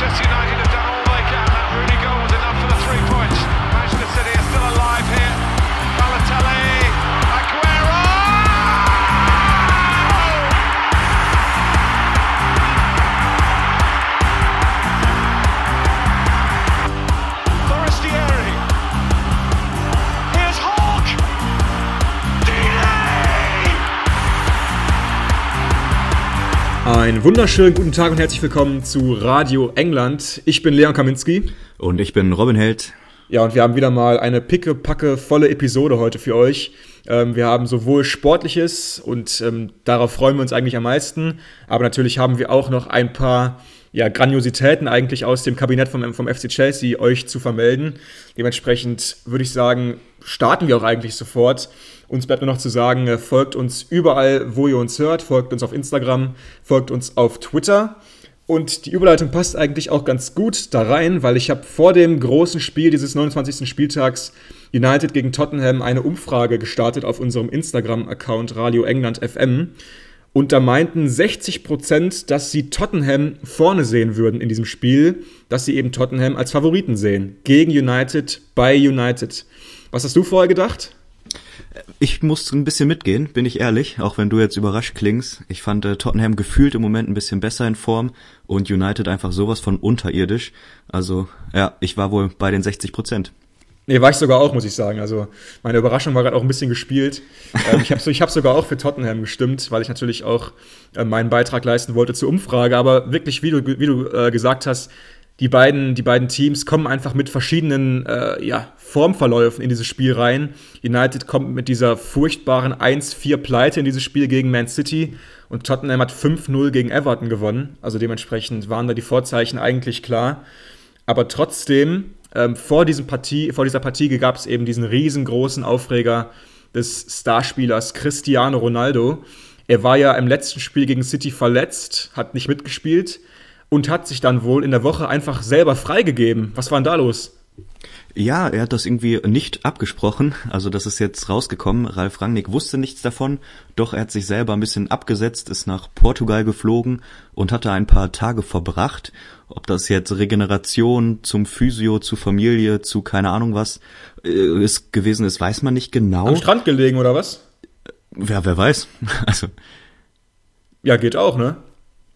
Manchester United Einen wunderschönen guten Tag und herzlich willkommen zu Radio England. Ich bin Leon Kaminski. Und ich bin Robin Held. Ja, und wir haben wieder mal eine picke-packe volle Episode heute für euch. Ähm, wir haben sowohl Sportliches und ähm, darauf freuen wir uns eigentlich am meisten, aber natürlich haben wir auch noch ein paar ja, Grandiositäten eigentlich aus dem Kabinett vom, vom FC Chelsea euch zu vermelden. Dementsprechend würde ich sagen, starten wir auch eigentlich sofort. Uns bleibt nur noch zu sagen, äh, folgt uns überall, wo ihr uns hört, folgt uns auf Instagram, folgt uns auf Twitter. Und die Überleitung passt eigentlich auch ganz gut da rein, weil ich habe vor dem großen Spiel dieses 29. Spieltags United gegen Tottenham eine Umfrage gestartet auf unserem Instagram-Account Radio England FM. Und da meinten 60 Prozent, dass sie Tottenham vorne sehen würden in diesem Spiel, dass sie eben Tottenham als Favoriten sehen. Gegen United, bei United. Was hast du vorher gedacht? Ich muss ein bisschen mitgehen, bin ich ehrlich, auch wenn du jetzt überrascht klingst. Ich fand äh, Tottenham gefühlt im Moment ein bisschen besser in Form und United einfach sowas von unterirdisch. Also ja, ich war wohl bei den 60 Prozent. Nee, war ich sogar auch, muss ich sagen. Also meine Überraschung war gerade auch ein bisschen gespielt. ähm, ich habe ich hab sogar auch für Tottenham gestimmt, weil ich natürlich auch äh, meinen Beitrag leisten wollte zur Umfrage. Aber wirklich, wie du, wie du äh, gesagt hast, die beiden, die beiden Teams kommen einfach mit verschiedenen äh, ja, Formverläufen in dieses Spiel rein. United kommt mit dieser furchtbaren 1-4-Pleite in dieses Spiel gegen Man City und Tottenham hat 5-0 gegen Everton gewonnen. Also dementsprechend waren da die Vorzeichen eigentlich klar. Aber trotzdem, ähm, vor, diesem Partie, vor dieser Partie gab es eben diesen riesengroßen Aufreger des Starspielers Cristiano Ronaldo. Er war ja im letzten Spiel gegen City verletzt, hat nicht mitgespielt und hat sich dann wohl in der Woche einfach selber freigegeben. Was war denn da los? Ja, er hat das irgendwie nicht abgesprochen. Also das ist jetzt rausgekommen. Ralf Rangnick wusste nichts davon, doch er hat sich selber ein bisschen abgesetzt, ist nach Portugal geflogen und hatte ein paar Tage verbracht. Ob das jetzt Regeneration zum Physio, zu Familie, zu keine Ahnung was äh, ist gewesen ist, weiß man nicht genau. Am Strand gelegen oder was? Ja, wer weiß. Also Ja, geht auch, ne?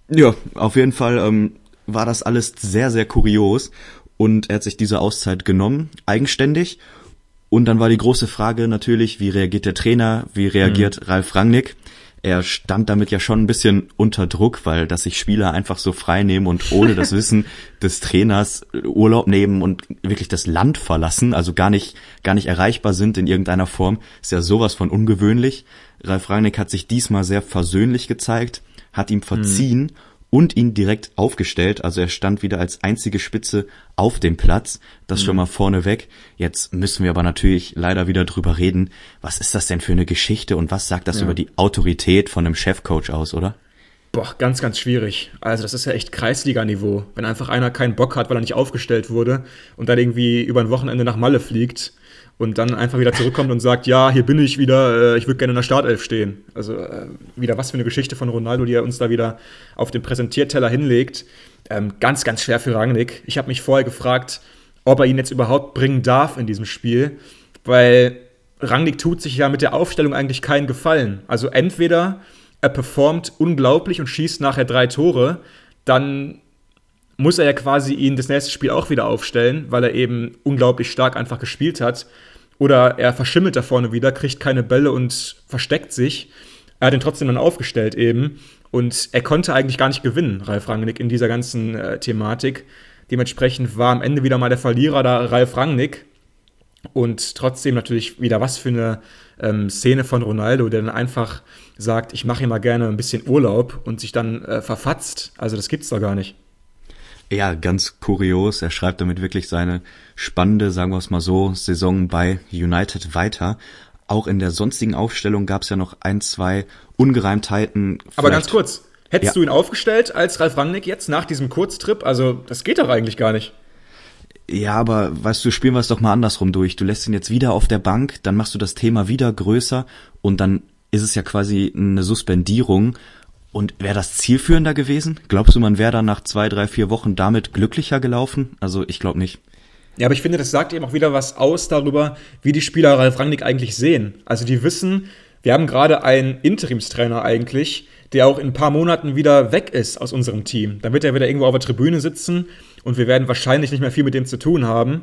Ja, auf jeden Fall ähm, war das alles sehr, sehr kurios und er hat sich diese Auszeit genommen, eigenständig. Und dann war die große Frage natürlich, wie reagiert der Trainer, wie reagiert mhm. Ralf Rangnick? Er stand damit ja schon ein bisschen unter Druck, weil dass sich Spieler einfach so frei nehmen und ohne das Wissen des Trainers Urlaub nehmen und wirklich das Land verlassen, also gar nicht, gar nicht erreichbar sind in irgendeiner Form, ist ja sowas von ungewöhnlich. Ralf Rangnick hat sich diesmal sehr versöhnlich gezeigt, hat ihm verziehen mhm. und ihn direkt aufgestellt. Also er stand wieder als einzige Spitze auf dem Platz. Das mhm. schon mal vorneweg. Jetzt müssen wir aber natürlich leider wieder drüber reden. Was ist das denn für eine Geschichte und was sagt das ja. über die Autorität von einem Chefcoach aus, oder? Boah, ganz, ganz schwierig. Also das ist ja echt Kreisliga-Niveau. Wenn einfach einer keinen Bock hat, weil er nicht aufgestellt wurde und dann irgendwie über ein Wochenende nach Malle fliegt und dann einfach wieder zurückkommt und sagt, ja, hier bin ich wieder, äh, ich würde gerne in der Startelf stehen. Also äh, wieder was für eine Geschichte von Ronaldo, die er uns da wieder auf den Präsentierteller hinlegt. Ähm, ganz, ganz schwer für Rangnick. Ich habe mich vorher gefragt, ob er ihn jetzt überhaupt bringen darf in diesem Spiel, weil Rangnick tut sich ja mit der Aufstellung eigentlich keinen Gefallen. Also entweder er performt unglaublich und schießt nachher drei Tore, dann muss er ja quasi ihn das nächste Spiel auch wieder aufstellen, weil er eben unglaublich stark einfach gespielt hat. Oder er verschimmelt da vorne wieder, kriegt keine Bälle und versteckt sich. Er hat ihn trotzdem dann aufgestellt eben. Und er konnte eigentlich gar nicht gewinnen, Ralf Rangnick, in dieser ganzen äh, Thematik. Dementsprechend war am Ende wieder mal der Verlierer da Ralf Rangnick. Und trotzdem natürlich wieder was für eine ähm, Szene von Ronaldo, der dann einfach sagt, ich mache hier mal gerne ein bisschen Urlaub und sich dann äh, verfatzt. Also das gibt's doch gar nicht. Ja, ganz kurios. Er schreibt damit wirklich seine spannende, sagen wir es mal so, Saison bei United weiter. Auch in der sonstigen Aufstellung gab es ja noch ein, zwei Ungereimtheiten. Aber ganz kurz, hättest ja. du ihn aufgestellt als Ralf Rangnick jetzt nach diesem Kurztrip? Also das geht doch eigentlich gar nicht. Ja, aber weißt du, spielen wir es doch mal andersrum durch. Du lässt ihn jetzt wieder auf der Bank, dann machst du das Thema wieder größer und dann ist es ja quasi eine Suspendierung Und wäre das zielführender gewesen? Glaubst du, man wäre dann nach zwei, drei, vier Wochen damit glücklicher gelaufen? Also ich glaube nicht. Ja, aber ich finde, das sagt eben auch wieder was aus darüber, wie die Spieler Ralf Rangnick eigentlich sehen. Also die wissen, wir haben gerade einen Interimstrainer eigentlich, der auch in ein paar Monaten wieder weg ist aus unserem Team. Dann wird er wieder irgendwo auf der Tribüne sitzen und wir werden wahrscheinlich nicht mehr viel mit dem zu tun haben.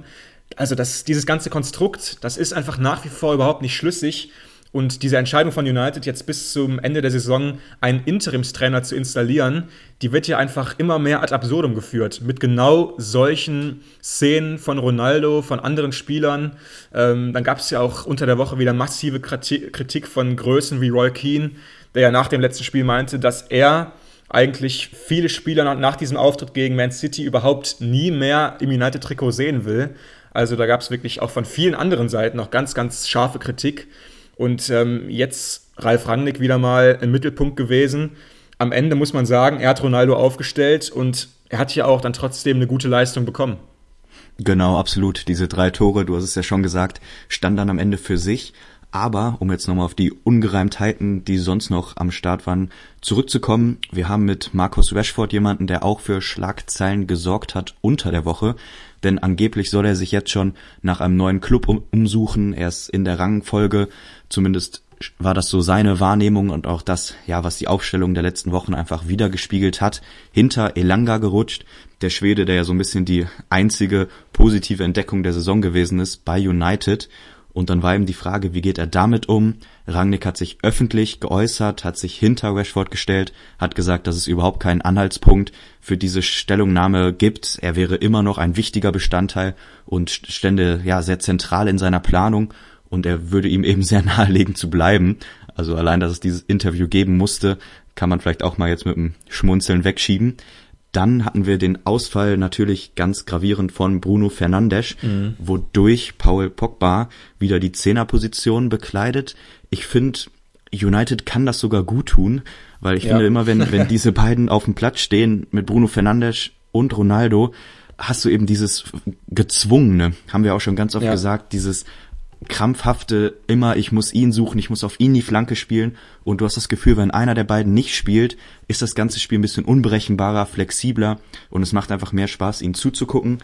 Also das, dieses ganze Konstrukt, das ist einfach nach wie vor überhaupt nicht schlüssig. Und diese Entscheidung von United, jetzt bis zum Ende der Saison einen Interimstrainer zu installieren, die wird ja einfach immer mehr ad absurdum geführt. Mit genau solchen Szenen von Ronaldo, von anderen Spielern. Ähm, dann gab es ja auch unter der Woche wieder massive Kritik von Größen wie Roy Keane, der ja nach dem letzten Spiel meinte, dass er eigentlich viele Spieler nach diesem Auftritt gegen Man City überhaupt nie mehr im United-Trikot sehen will. Also da gab es wirklich auch von vielen anderen Seiten noch ganz, ganz scharfe Kritik. Und ähm, jetzt Ralf Rangnick wieder mal im Mittelpunkt gewesen. Am Ende muss man sagen, er hat Ronaldo aufgestellt und er hat ja auch dann trotzdem eine gute Leistung bekommen. Genau, absolut. Diese drei Tore, du hast es ja schon gesagt, standen dann am Ende für sich. Aber, um jetzt nochmal auf die Ungereimtheiten, die sonst noch am Start waren, zurückzukommen, wir haben mit Markus Rashford jemanden, der auch für Schlagzeilen gesorgt hat unter der Woche denn angeblich soll er sich jetzt schon nach einem neuen Club um, umsuchen. Er ist in der Rangfolge, zumindest war das so seine Wahrnehmung und auch das, ja, was die Aufstellung der letzten Wochen einfach wiedergespiegelt hat, hinter Elanga gerutscht, der Schwede, der ja so ein bisschen die einzige positive Entdeckung der Saison gewesen ist bei United und dann war ihm die Frage, wie geht er damit um? Rangnick hat sich öffentlich geäußert, hat sich hinter Rashford gestellt, hat gesagt, dass es überhaupt keinen Anhaltspunkt für diese Stellungnahme gibt. Er wäre immer noch ein wichtiger Bestandteil und stände ja sehr zentral in seiner Planung und er würde ihm eben sehr nahelegen zu bleiben. Also allein, dass es dieses Interview geben musste, kann man vielleicht auch mal jetzt mit einem Schmunzeln wegschieben. Dann hatten wir den Ausfall natürlich ganz gravierend von Bruno Fernandes, mhm. wodurch Paul Pogba wieder die Zehnerposition bekleidet. Ich finde, United kann das sogar gut tun, weil ich ja. finde immer, wenn, wenn diese beiden auf dem Platz stehen mit Bruno Fernandes und Ronaldo, hast du eben dieses gezwungene, haben wir auch schon ganz oft ja. gesagt, dieses krampfhafte immer, ich muss ihn suchen, ich muss auf ihn die Flanke spielen. Und du hast das Gefühl, wenn einer der beiden nicht spielt, ist das ganze Spiel ein bisschen unberechenbarer, flexibler. Und es macht einfach mehr Spaß, ihn zuzugucken.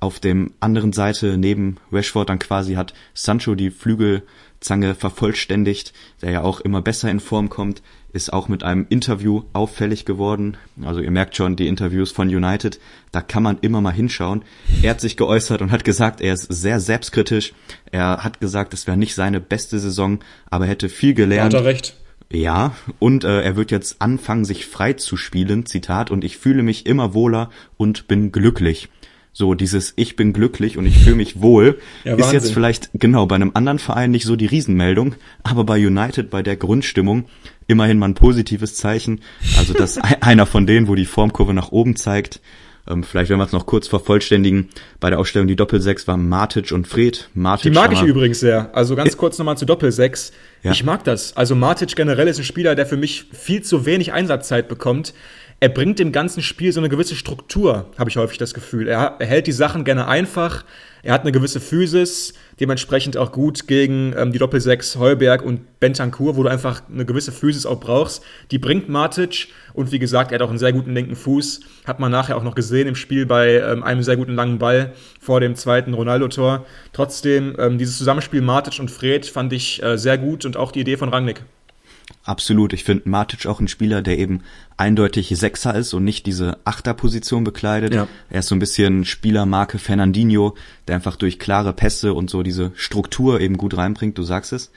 Auf dem anderen Seite neben Rashford dann quasi hat Sancho die Flügelzange vervollständigt, der ja auch immer besser in Form kommt ist auch mit einem Interview auffällig geworden. Also ihr merkt schon, die Interviews von United, da kann man immer mal hinschauen. Er hat sich geäußert und hat gesagt, er ist sehr selbstkritisch. Er hat gesagt, es wäre nicht seine beste Saison, aber er hätte viel gelernt. Hat er recht. Ja, und äh, er wird jetzt anfangen, sich frei zu spielen, Zitat, und ich fühle mich immer wohler und bin glücklich. So dieses Ich bin glücklich und ich fühle mich wohl ja, ist jetzt vielleicht genau bei einem anderen Verein nicht so die Riesenmeldung, aber bei United bei der Grundstimmung immerhin mal ein positives Zeichen. Also das einer von denen, wo die Formkurve nach oben zeigt. Ähm, vielleicht werden wir es noch kurz vervollständigen. Bei der Ausstellung die Doppelsechs waren Matic und Fred. Matic die mag ich übrigens sehr. Also ganz kurz nochmal zu Doppelsechs. Ja. Ich mag das. Also Matic generell ist ein Spieler, der für mich viel zu wenig Einsatzzeit bekommt er bringt dem ganzen Spiel so eine gewisse Struktur, habe ich häufig das Gefühl. Er, er, hält die Sachen gerne einfach, er hat eine gewisse Physis, dementsprechend auch gut gegen ähm, die Doppelsechs Heuberg und Bentancur, wo du einfach eine gewisse Physis auch brauchst. Die bringt Matic und wie gesagt, er hat auch einen sehr guten linken Fuß. Hat man nachher auch noch gesehen im Spiel bei ähm, einem sehr guten langen Ball vor dem zweiten Ronaldo-Tor. Trotzdem, ähm, dieses Zusammenspiel Matic und Fred fand ich äh, sehr gut und auch die Idee von Rangnick. Absolut. Ich finde Matic auch ein Spieler, der eben eindeutig Sechser ist und nicht diese Achterposition bekleidet. Ja. Er ist so ein bisschen Spielermarke Fernandinho, der einfach durch klare Pässe und so diese Struktur eben gut reinbringt, du sagst es.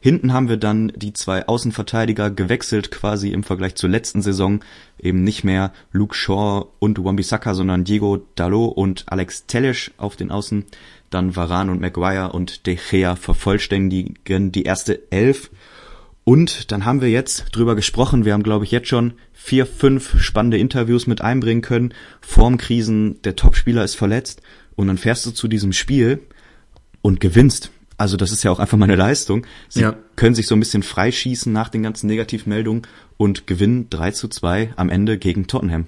Hinten haben wir dann die zwei Außenverteidiger gewechselt quasi im Vergleich zur letzten Saison. Eben nicht mehr Luke Shaw und Wambisaka, sondern Diego Dalot und Alex Telles auf den Außen. Dann Varan und Maguire und De Gea vervollständigen die erste Elf. Und dann haben wir jetzt drüber gesprochen. Wir haben, glaube ich, jetzt schon vier, fünf spannende Interviews mit einbringen können. Formkrisen, der Topspieler ist verletzt. Und dann fährst du zu diesem Spiel und gewinnst. Also das ist ja auch einfach mal eine Leistung. Sie ja. können sich so ein bisschen freischießen nach den ganzen Negativmeldungen und gewinnen 3 zu 2 am Ende gegen Tottenham.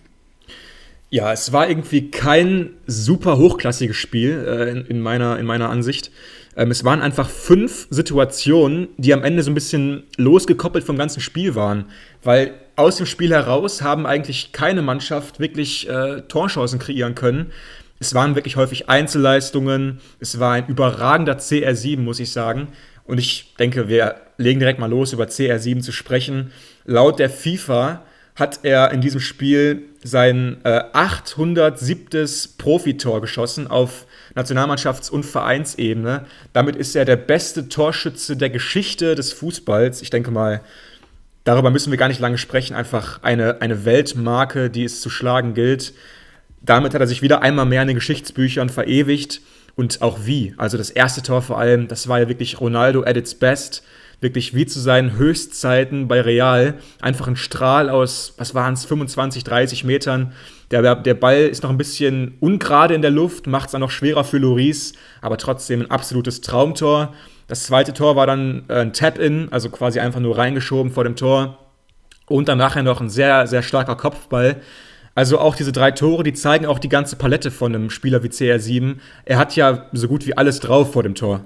Ja, es war irgendwie kein super hochklassiges Spiel äh, in, in, meiner, in meiner Ansicht. Ähm, es waren einfach fünf Situationen, die am Ende so ein bisschen losgekoppelt vom ganzen Spiel waren. Weil aus dem Spiel heraus haben eigentlich keine Mannschaft wirklich äh, Torchancen kreieren können. Es waren wirklich häufig Einzelleistungen. Es war ein überragender CR7, muss ich sagen. Und ich denke, wir legen direkt mal los, über CR7 zu sprechen. Laut der FIFA hat er in diesem Spiel sein äh, 807. Profitor geschossen auf Nationalmannschafts- und Vereinsebene. Damit ist er der beste Torschütze der Geschichte des Fußballs. Ich denke mal, darüber müssen wir gar nicht lange sprechen. Einfach eine, eine Weltmarke, die es zu schlagen gilt. Damit hat er sich wieder einmal mehr in den Geschichtsbüchern verewigt. Und auch wie. Also das erste Tor vor allem, das war ja wirklich Ronaldo at its best wirklich wie zu seinen Höchstzeiten bei Real einfach ein Strahl aus, was waren es, 25, 30 Metern. Der, der Ball ist noch ein bisschen ungerade in der Luft, macht es dann noch schwerer für Loris, aber trotzdem ein absolutes Traumtor. Das zweite Tor war dann äh, ein Tap-In, also quasi einfach nur reingeschoben vor dem Tor. Und dann nachher noch ein sehr, sehr starker Kopfball. Also auch diese drei Tore, die zeigen auch die ganze Palette von einem Spieler wie CR7. Er hat ja so gut wie alles drauf vor dem Tor.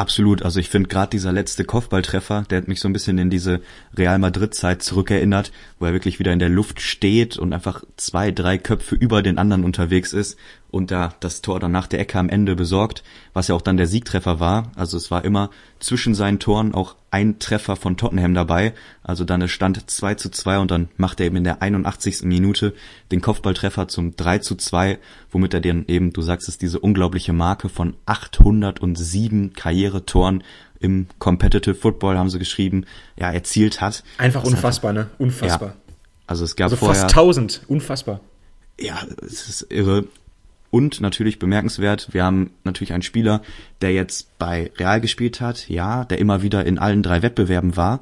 Absolut, also ich finde gerade dieser letzte Kopfballtreffer, der hat mich so ein bisschen in diese Real Madrid-Zeit zurückerinnert, wo er wirklich wieder in der Luft steht und einfach zwei, drei Köpfe über den anderen unterwegs ist und da das Tor dann nach der Ecke am Ende besorgt, was ja auch dann der Siegtreffer war. Also es war immer zwischen seinen Toren auch ein Treffer von Tottenham dabei. Also dann es stand 2 zu 2 und dann macht er eben in der 81. Minute den Kopfballtreffer zum 3 zu 2, womit er dann eben, du sagst es, diese unglaubliche Marke von 807 Karrieretoren im Competitive Football, haben sie geschrieben, ja, erzielt hat. Einfach unfassbar, ne? Unfassbar. Ja, also es gab also vorher, fast 1000, unfassbar. Ja, es ist irre. Und natürlich bemerkenswert, wir haben natürlich einen Spieler, der jetzt bei Real gespielt hat, ja, der immer wieder in allen drei Wettbewerben war,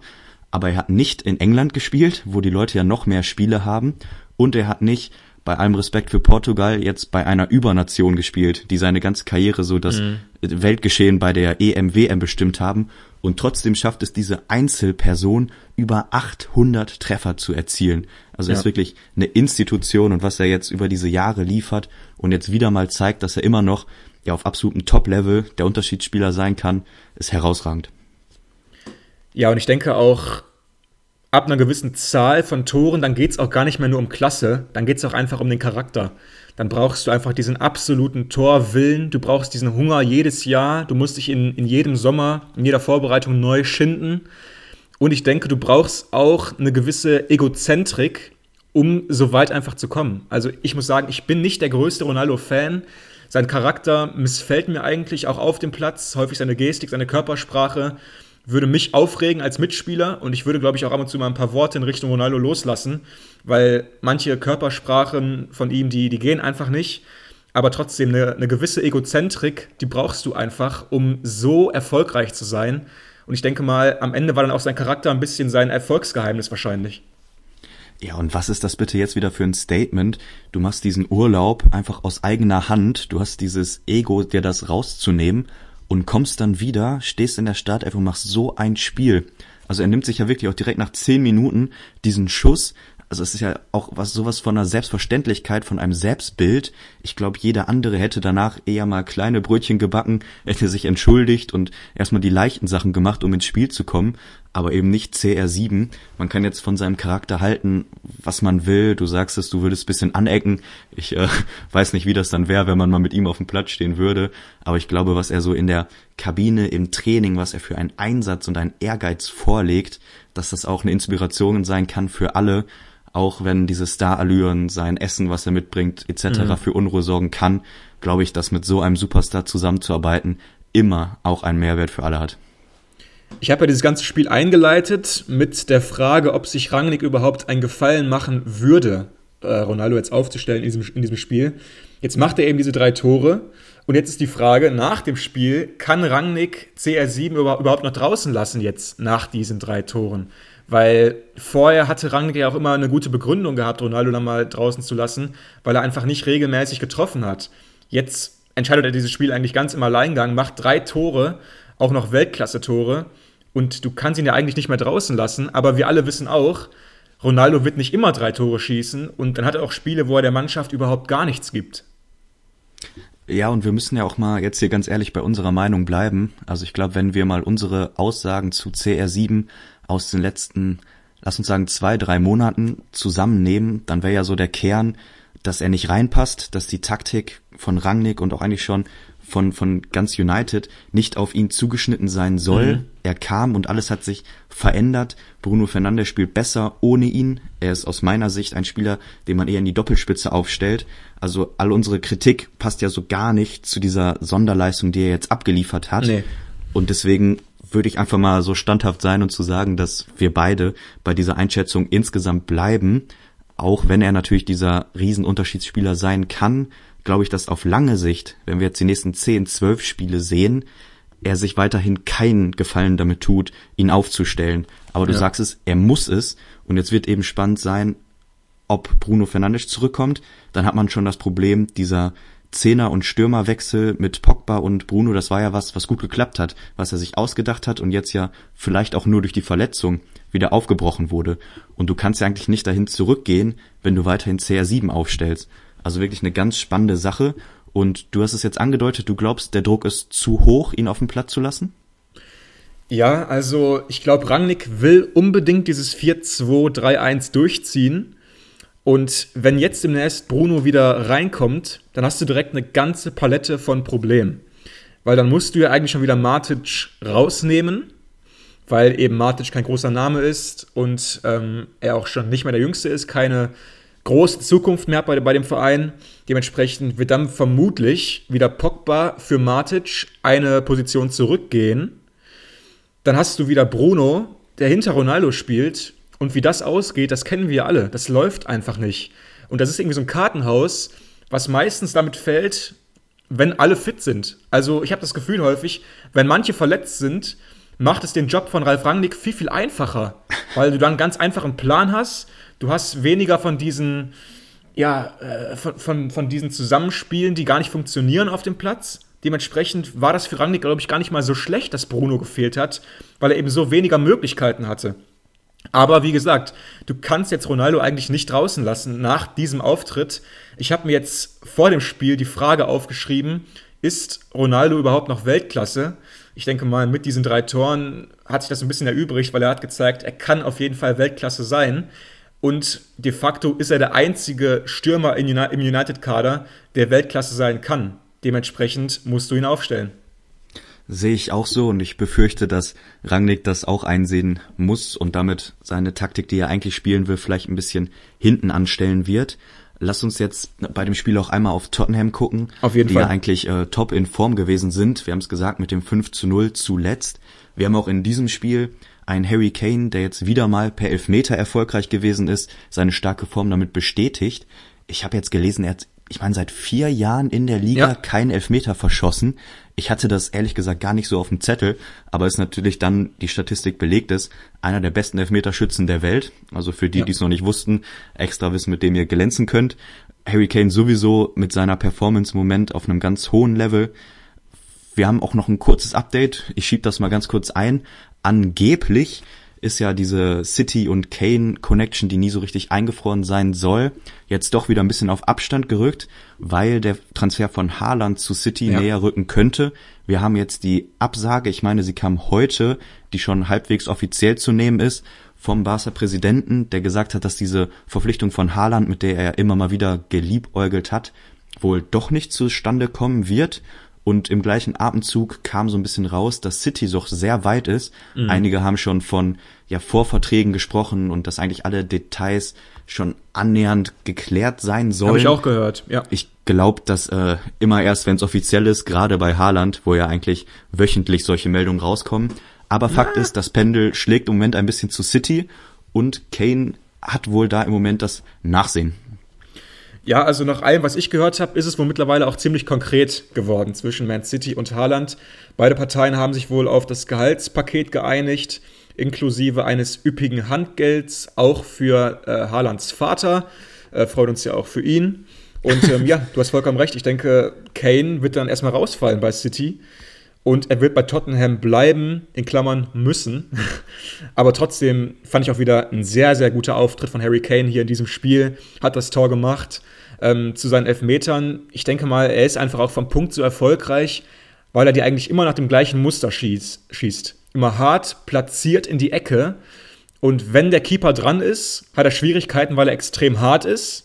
aber er hat nicht in England gespielt, wo die Leute ja noch mehr Spiele haben, und er hat nicht bei allem Respekt für Portugal jetzt bei einer Übernation gespielt, die seine ganze Karriere so das mhm. Weltgeschehen bei der EM, WM bestimmt haben. Und trotzdem schafft es diese Einzelperson über 800 Treffer zu erzielen. Also ja. ist wirklich eine Institution und was er jetzt über diese Jahre liefert und jetzt wieder mal zeigt, dass er immer noch ja auf absolutem Top-Level der Unterschiedsspieler sein kann, ist herausragend. Ja, und ich denke auch, ab einer gewissen Zahl von Toren, dann geht es auch gar nicht mehr nur um Klasse, dann geht es auch einfach um den Charakter. Dann brauchst du einfach diesen absoluten Torwillen, du brauchst diesen Hunger jedes Jahr, du musst dich in, in jedem Sommer, in jeder Vorbereitung neu schinden. Und ich denke, du brauchst auch eine gewisse Egozentrik, um so weit einfach zu kommen. Also ich muss sagen, ich bin nicht der größte Ronaldo-Fan. Sein Charakter missfällt mir eigentlich auch auf dem Platz, häufig seine Gestik, seine Körpersprache würde mich aufregen als Mitspieler und ich würde, glaube ich, auch ab und zu mal ein paar Worte in Richtung Ronaldo loslassen, weil manche Körpersprachen von ihm, die, die gehen einfach nicht. Aber trotzdem, eine, eine gewisse Egozentrik, die brauchst du einfach, um so erfolgreich zu sein. Und ich denke mal, am Ende war dann auch sein Charakter ein bisschen sein Erfolgsgeheimnis wahrscheinlich. Ja, und was ist das bitte jetzt wieder für ein Statement? Du machst diesen Urlaub einfach aus eigener Hand. Du hast dieses Ego, dir das rauszunehmen und kommst dann wieder, stehst in der Startelf und machst so ein Spiel. Also er nimmt sich ja wirklich auch direkt nach zehn Minuten diesen Schuss, also es ist ja auch was sowas von einer Selbstverständlichkeit, von einem Selbstbild. Ich glaube, jeder andere hätte danach eher mal kleine Brötchen gebacken, hätte sich entschuldigt und erstmal die leichten Sachen gemacht, um ins Spiel zu kommen, aber eben nicht CR7. Man kann jetzt von seinem Charakter halten, was man will. Du sagst es, du würdest bisschen anecken. Ich äh, weiß nicht, wie das dann wäre, wenn man mal mit ihm auf dem Platz stehen würde, aber ich glaube, was er so in der Kabine, im Training, was er für einen Einsatz und einen Ehrgeiz vorlegt, dass das auch eine Inspiration sein kann für alle, auch wenn diese Star-Allüren, sein Essen, was er mitbringt, etc. Mhm. für Unruhe sorgen kann, glaube ich, dass mit so einem Superstar zusammenzuarbeiten immer auch einen Mehrwert für alle hat. Ich habe ja dieses ganze Spiel eingeleitet mit der Frage, ob sich Rangnick überhaupt einen Gefallen machen würde, äh, Ronaldo jetzt aufzustellen in diesem, in diesem Spiel. Jetzt macht er eben diese drei Tore. Und jetzt ist die Frage, nach dem Spiel, kann Rangnick CR7 überhaupt noch draußen lassen jetzt nach diesen drei Toren? Weil vorher hatte Rangnick ja auch immer eine gute Begründung gehabt, Ronaldo dann mal draußen zu lassen, weil er einfach nicht regelmäßig getroffen hat. Jetzt entscheidet er dieses Spiel eigentlich ganz im Alleingang, macht drei Tore, auch noch Weltklasse-Tore. Und du kannst ihn ja eigentlich nicht mehr draußen lassen, aber wir alle wissen auch, Ronaldo wird nicht immer drei Tore schießen und dann hat er auch Spiele, wo er der Mannschaft überhaupt gar nichts gibt. Ja, und wir müssen ja auch mal jetzt hier ganz ehrlich bei unserer Meinung bleiben. Also ich glaube, wenn wir mal unsere Aussagen zu CR7 aus den letzten, lass uns sagen, zwei, drei Monaten zusammennehmen, dann wäre ja so der Kern, dass er nicht reinpasst, dass die Taktik von Rangnick und auch eigentlich schon von, von ganz United nicht auf ihn zugeschnitten sein soll. Mhm. Er kam und alles hat sich verändert. Bruno Fernandes spielt besser ohne ihn. Er ist aus meiner Sicht ein Spieler, den man eher in die Doppelspitze aufstellt. Also all unsere Kritik passt ja so gar nicht zu dieser Sonderleistung, die er jetzt abgeliefert hat. Nee. Und deswegen würde ich einfach mal so standhaft sein und zu sagen, dass wir beide bei dieser Einschätzung insgesamt bleiben, auch wenn er natürlich dieser Riesenunterschiedsspieler sein kann glaube ich, dass auf lange Sicht, wenn wir jetzt die nächsten 10, 12 Spiele sehen, er sich weiterhin keinen Gefallen damit tut, ihn aufzustellen. Aber du ja. sagst es, er muss es. Und jetzt wird eben spannend sein, ob Bruno Fernandes zurückkommt. Dann hat man schon das Problem dieser Zehner- und Stürmerwechsel mit Pogba und Bruno. Das war ja was, was gut geklappt hat, was er sich ausgedacht hat und jetzt ja vielleicht auch nur durch die Verletzung wieder aufgebrochen wurde. Und du kannst ja eigentlich nicht dahin zurückgehen, wenn du weiterhin CR7 aufstellst. Also wirklich eine ganz spannende Sache. Und du hast es jetzt angedeutet, du glaubst, der Druck ist zu hoch, ihn auf den Platz zu lassen? Ja, also ich glaube, Rangnick will unbedingt dieses 4-2-3-1 durchziehen. Und wenn jetzt demnächst Bruno wieder reinkommt, dann hast du direkt eine ganze Palette von Problemen. Weil dann musst du ja eigentlich schon wieder Matic rausnehmen, weil eben Matic kein großer Name ist und ähm, er auch schon nicht mehr der Jüngste ist, keine große Zukunft mehr bei, bei dem Verein. Dementsprechend wird dann vermutlich wieder Pogba für Matic eine Position zurückgehen. Dann hast du wieder Bruno, der hinter Ronaldo spielt. Und wie das ausgeht, das kennen wir alle. Das läuft einfach nicht. Und das ist irgendwie so ein Kartenhaus, was meistens damit fällt, wenn alle fit sind. Also ich habe das Gefühl häufig, wenn manche verletzt sind, macht es den Job von Ralf Rangnick viel, viel einfacher. Weil du dann einen ganz einfachen Plan hast Du hast weniger von diesen, ja, äh, von, von, von diesen Zusammenspielen, die gar nicht funktionieren auf dem Platz. Dementsprechend war das für Rangnick, glaube ich, gar nicht mal so schlecht, dass Bruno gefehlt hat, weil er eben so weniger Möglichkeiten hatte. Aber wie gesagt, du kannst jetzt Ronaldo eigentlich nicht draußen lassen nach diesem Auftritt. Ich habe mir jetzt vor dem Spiel die Frage aufgeschrieben, ist Ronaldo überhaupt noch Weltklasse? Ich denke mal, mit diesen drei Toren hat sich das ein bisschen erübrigt, weil er hat gezeigt, er kann auf jeden Fall Weltklasse sein. Und de facto ist er der einzige Stürmer im United-Kader, der Weltklasse sein kann. Dementsprechend musst du ihn aufstellen. Sehe ich auch so und ich befürchte, dass Rangnick das auch einsehen muss und damit seine Taktik, die er eigentlich spielen will, vielleicht ein bisschen hinten anstellen wird. Lass uns jetzt bei dem Spiel auch einmal auf Tottenham gucken, auf jeden die Fall. ja eigentlich äh, top in Form gewesen sind. Wir haben es gesagt mit dem 5 zu 0 zuletzt. Wir haben auch in diesem Spiel ein Harry Kane, der jetzt wieder mal per Elfmeter erfolgreich gewesen ist, seine starke Form damit bestätigt. Ich habe jetzt gelesen, er hat, ich meine, seit vier Jahren in der Liga ja. keinen Elfmeter verschossen. Ich hatte das ehrlich gesagt gar nicht so auf dem Zettel, aber ist natürlich dann die Statistik belegt ist, einer der besten Elfmeterschützen der Welt. Also für die, ja. die es noch nicht wussten, extra Wissen, mit dem ihr glänzen könnt. Harry Kane sowieso mit seiner Performance im Moment auf einem ganz hohen Level. Wir haben auch noch ein kurzes Update. Ich schieb das mal ganz kurz ein angeblich ist ja diese City und Kane Connection, die nie so richtig eingefroren sein soll, jetzt doch wieder ein bisschen auf Abstand gerückt, weil der Transfer von Haaland zu City ja. näher rücken könnte. Wir haben jetzt die Absage, ich meine, sie kam heute, die schon halbwegs offiziell zu nehmen ist, vom Barca Präsidenten, der gesagt hat, dass diese Verpflichtung von Haaland, mit der er immer mal wieder geliebäugelt hat, wohl doch nicht zustande kommen wird und im gleichen Atemzug kam so ein bisschen raus, dass City doch sehr weit ist. Mhm. Einige haben schon von ja, Vorverträgen gesprochen und dass eigentlich alle Details schon annähernd geklärt sein sollen. Habe ich auch gehört, ja. Ich glaube, dass äh, immer erst, wenn es offiziell ist, gerade bei Haaland, wo ja eigentlich wöchentlich solche Meldungen rauskommen. Aber Fakt ja. ist, das Pendel schlägt im Moment ein bisschen zu City und Kane hat wohl da im Moment das Nachsehen. Ja, also nach allem, was ich gehört habe, ist es wohl mittlerweile auch ziemlich konkret geworden zwischen Man City und Haaland. Beide Parteien haben sich wohl auf das Gehaltspaket geeinigt, inklusive eines üppigen Handgelds, auch für äh, Haalands Vater. Äh, freut uns ja auch für ihn. Und ähm, ja, du hast vollkommen recht. Ich denke, Kane wird dann erstmal rausfallen bei City. Und er wird bei Tottenham bleiben, in Klammern müssen. Aber trotzdem fand ich auch wieder ein sehr, sehr guter Auftritt von Harry Kane hier in diesem Spiel. Hat das Tor gemacht ähm, zu seinen Elfmetern. Ich denke mal, er ist einfach auch vom Punkt so erfolgreich, weil er die eigentlich immer nach dem gleichen Muster schießt. schießt. Immer hart, platziert in die Ecke. Und wenn der Keeper dran ist, hat er Schwierigkeiten, weil er extrem hart ist.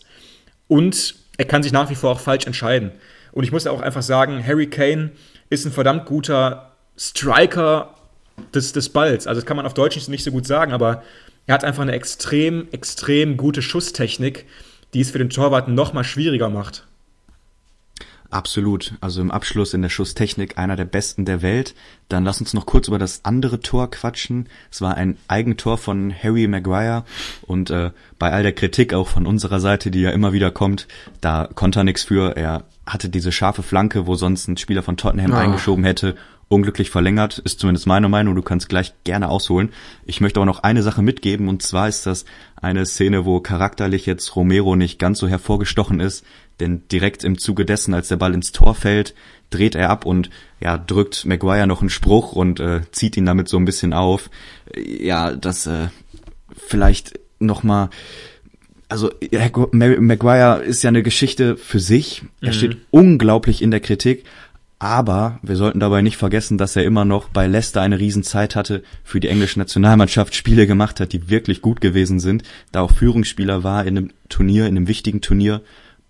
Und er kann sich nach wie vor auch falsch entscheiden. Und ich muss auch einfach sagen, Harry Kane ist ein verdammt guter Striker des, des Balls. Also das kann man auf Deutsch nicht so gut sagen, aber er hat einfach eine extrem, extrem gute Schusstechnik, die es für den Torwart noch mal schwieriger macht. Absolut. Also im Abschluss in der Schusstechnik einer der besten der Welt. Dann lass uns noch kurz über das andere Tor quatschen. Es war ein Eigentor von Harry Maguire und äh, bei all der Kritik auch von unserer Seite, die ja immer wieder kommt, da konnte er nichts für. Er hatte diese scharfe Flanke, wo sonst ein Spieler von Tottenham oh. eingeschoben hätte, unglücklich verlängert, ist zumindest meine Meinung, du kannst gleich gerne ausholen. Ich möchte aber noch eine Sache mitgeben und zwar ist das eine Szene, wo charakterlich jetzt Romero nicht ganz so hervorgestochen ist, denn direkt im Zuge dessen, als der Ball ins Tor fällt, dreht er ab und ja, drückt Maguire noch einen Spruch und äh, zieht ihn damit so ein bisschen auf. Ja, das äh, vielleicht nochmal also Maguire ist ja eine Geschichte für sich. Er mhm. steht unglaublich in der Kritik, aber wir sollten dabei nicht vergessen, dass er immer noch bei Leicester eine Riesenzeit hatte, für die englische Nationalmannschaft Spiele gemacht hat, die wirklich gut gewesen sind, da auch Führungsspieler war in einem Turnier, in einem wichtigen Turnier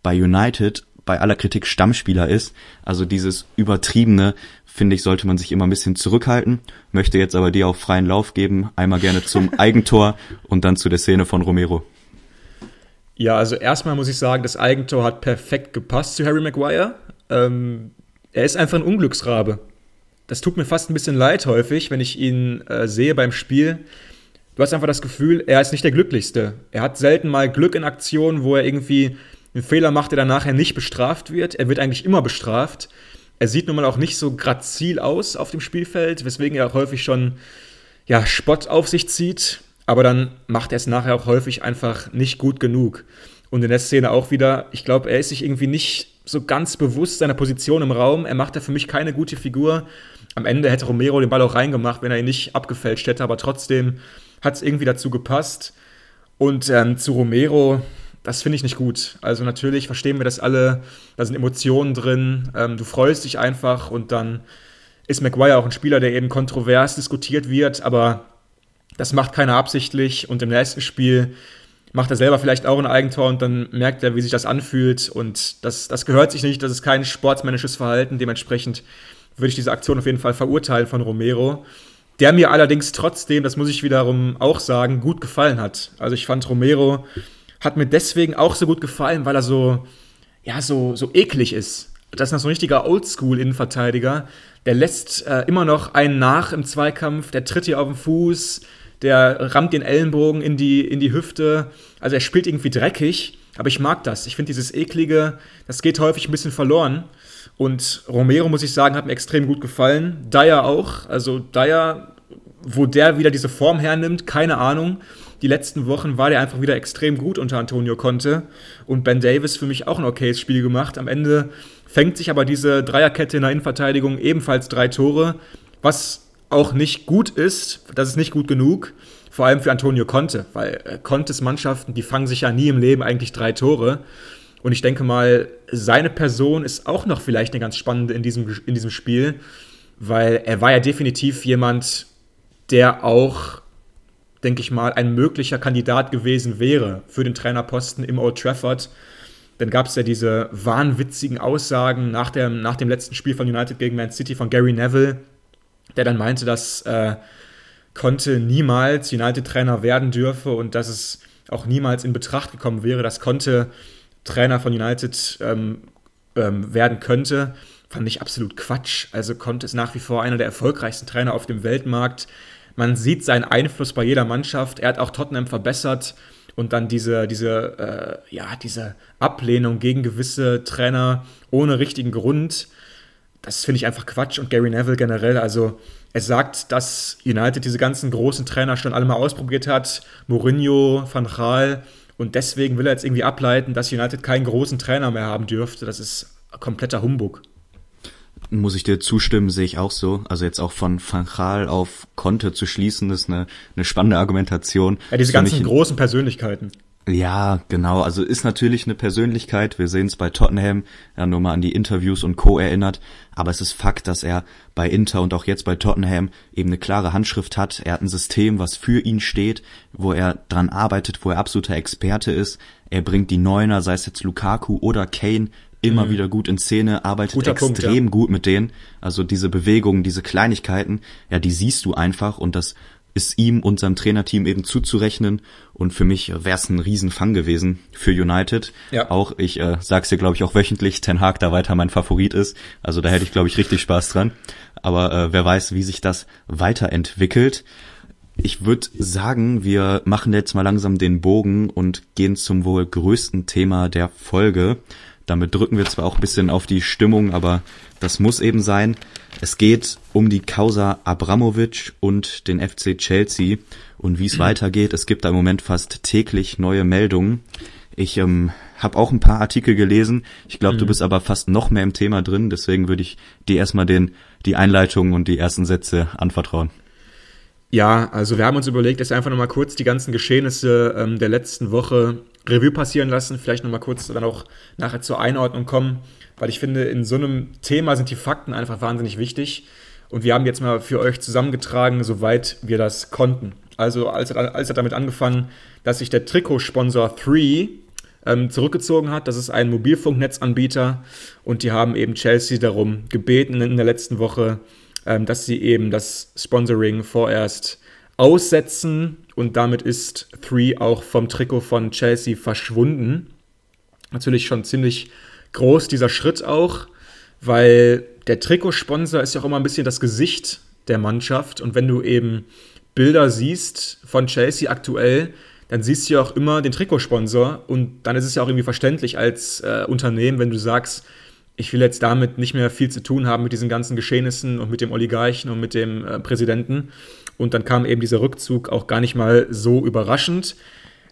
bei United bei aller Kritik Stammspieler ist. Also dieses übertriebene, finde ich, sollte man sich immer ein bisschen zurückhalten. Möchte jetzt aber dir auch freien Lauf geben. Einmal gerne zum Eigentor und dann zu der Szene von Romero. Ja, also erstmal muss ich sagen, das Eigentor hat perfekt gepasst zu Harry Maguire. Ähm, er ist einfach ein Unglücksrabe. Das tut mir fast ein bisschen leid häufig, wenn ich ihn äh, sehe beim Spiel. Du hast einfach das Gefühl, er ist nicht der Glücklichste. Er hat selten mal Glück in Aktionen, wo er irgendwie einen Fehler macht, der dann nachher nicht bestraft wird. Er wird eigentlich immer bestraft. Er sieht nun mal auch nicht so grazil aus auf dem Spielfeld, weswegen er auch häufig schon ja, Spott auf sich zieht aber dann macht er es nachher auch häufig einfach nicht gut genug. Und in der Szene auch wieder, ich glaube, er ist sich irgendwie nicht so ganz bewusst seiner Position im Raum. Er macht da für mich keine gute Figur. Am Ende hätte Romero den Ball auch reingemacht, wenn er ihn nicht abgefälscht hätte, aber trotzdem hat es irgendwie dazu gepasst. Und ähm, zu Romero, das finde ich nicht gut. Also natürlich verstehen wir das alle, da sind Emotionen drin, ähm, du freust dich einfach und dann ist Maguire auch ein Spieler, der eben kontrovers diskutiert wird, aber das macht keiner absichtlich und im nächsten Spiel macht er selber vielleicht auch ein Eigentor und dann merkt er, wie sich das anfühlt und das, das gehört sich nicht, das ist kein sportsmännisches Verhalten. Dementsprechend würde ich diese Aktion auf jeden Fall verurteilen von Romero, der mir allerdings trotzdem, das muss ich wiederum auch sagen, gut gefallen hat. Also ich fand Romero hat mir deswegen auch so gut gefallen, weil er so, ja, so, so eklig ist. Das ist noch so ein richtiger Oldschool-Innenverteidiger. Der lässt äh, immer noch einen nach im Zweikampf, der tritt hier auf den Fuß, der rammt den Ellenbogen in die, in die Hüfte. Also er spielt irgendwie dreckig, aber ich mag das. Ich finde dieses eklige, das geht häufig ein bisschen verloren. Und Romero, muss ich sagen, hat mir extrem gut gefallen. Dyer auch. Also Dyer, wo der wieder diese Form hernimmt, keine Ahnung. Die letzten Wochen war der einfach wieder extrem gut unter Antonio Conte. Und Ben Davis für mich auch ein okayes Spiel gemacht. Am Ende fängt sich aber diese Dreierkette in der Innenverteidigung ebenfalls drei Tore, was auch nicht gut ist, das ist nicht gut genug, vor allem für Antonio Conte, weil äh, Contes Mannschaften, die fangen sich ja nie im Leben eigentlich drei Tore. Und ich denke mal, seine Person ist auch noch vielleicht eine ganz spannende in diesem, in diesem Spiel, weil er war ja definitiv jemand, der auch, denke ich mal, ein möglicher Kandidat gewesen wäre für den Trainerposten im Old Trafford. Dann gab es ja diese wahnwitzigen Aussagen nach dem, nach dem letzten Spiel von United gegen Man City von Gary Neville, der dann meinte, dass äh, Conte niemals United-Trainer werden dürfe und dass es auch niemals in Betracht gekommen wäre, dass Conte Trainer von United ähm, ähm, werden könnte. Fand ich absolut Quatsch. Also Conte ist nach wie vor einer der erfolgreichsten Trainer auf dem Weltmarkt. Man sieht seinen Einfluss bei jeder Mannschaft. Er hat auch Tottenham verbessert und dann diese, diese, äh, ja, diese Ablehnung gegen gewisse Trainer ohne richtigen Grund das finde ich einfach Quatsch. Und Gary Neville generell, also er sagt, dass United diese ganzen großen Trainer schon alle mal ausprobiert hat. Mourinho, Van Gaal. Und deswegen will er jetzt irgendwie ableiten, dass United keinen großen Trainer mehr haben dürfte. Das ist kompletter Humbug. Muss ich dir zustimmen, sehe ich auch so. Also jetzt auch von Van Gaal auf Conte zu schließen, ist eine, eine spannende Argumentation. Ja, diese ganzen großen Persönlichkeiten. Ja, genau. Also ist natürlich eine Persönlichkeit. Wir sehen es bei Tottenham, ja, nur mal an die Interviews und Co. erinnert. Aber es ist Fakt, dass er bei Inter und auch jetzt bei Tottenham eben eine klare Handschrift hat. Er hat ein System, was für ihn steht, wo er dran arbeitet, wo er absoluter Experte ist. Er bringt die Neuner, sei es jetzt Lukaku oder Kane, immer wieder gut in Szene, arbeitet Mhm. Guter Punkt, extrem ja. gut mit denen. Also diese Bewegungen, diese Kleinigkeiten, ja, die siehst du einfach und das ist ihm und seinem Trainerteam eben zuzurechnen. Und für mich wäre es ein Riesenfang gewesen für United. Ja. Auch ich äh, sag's dir, glaube ich, auch wöchentlich, Ten Hag da weiter mein Favorit ist. Also da hätte ich, glaube ich, richtig Spaß dran. Aber äh, wer weiß, wie sich das weiterentwickelt. Ich würde sagen, wir machen jetzt mal langsam den Bogen und gehen zum wohl größten Thema der Folge. Damit drücken wir zwar auch ein bisschen auf die Stimmung, aber das muss eben sein. Es geht um die Causa Abramovic und den FC Chelsea und wie es weitergeht. Es gibt da im Moment fast täglich neue Meldungen. Ich ähm, habe auch ein paar Artikel gelesen. Ich glaube, du bist aber fast noch mehr im Thema drin. Deswegen würde ich dir erstmal den die Einleitung und die ersten Sätze anvertrauen. Ja, also wir haben uns überlegt, dass wir einfach nochmal kurz die ganzen Geschehnisse ähm, der letzten Woche Revue passieren lassen, vielleicht nochmal kurz dann auch nachher zur Einordnung kommen, weil ich finde, in so einem Thema sind die Fakten einfach wahnsinnig wichtig. Und wir haben jetzt mal für euch zusammengetragen, soweit wir das konnten. Also alles hat, alles damit angefangen, dass sich der Trikotsponsor 3 ähm, zurückgezogen hat. Das ist ein Mobilfunknetzanbieter und die haben eben Chelsea darum gebeten in der letzten Woche, ähm, dass sie eben das Sponsoring vorerst aussetzen und damit ist 3 auch vom Trikot von Chelsea verschwunden. Natürlich schon ziemlich groß dieser Schritt auch, weil der Trikotsponsor ist ja auch immer ein bisschen das Gesicht der Mannschaft und wenn du eben Bilder siehst von Chelsea aktuell, dann siehst du ja auch immer den Trikotsponsor und dann ist es ja auch irgendwie verständlich als äh, Unternehmen, wenn du sagst, ich will jetzt damit nicht mehr viel zu tun haben mit diesen ganzen Geschehnissen und mit dem Oligarchen und mit dem äh, Präsidenten. Und dann kam eben dieser Rückzug auch gar nicht mal so überraschend.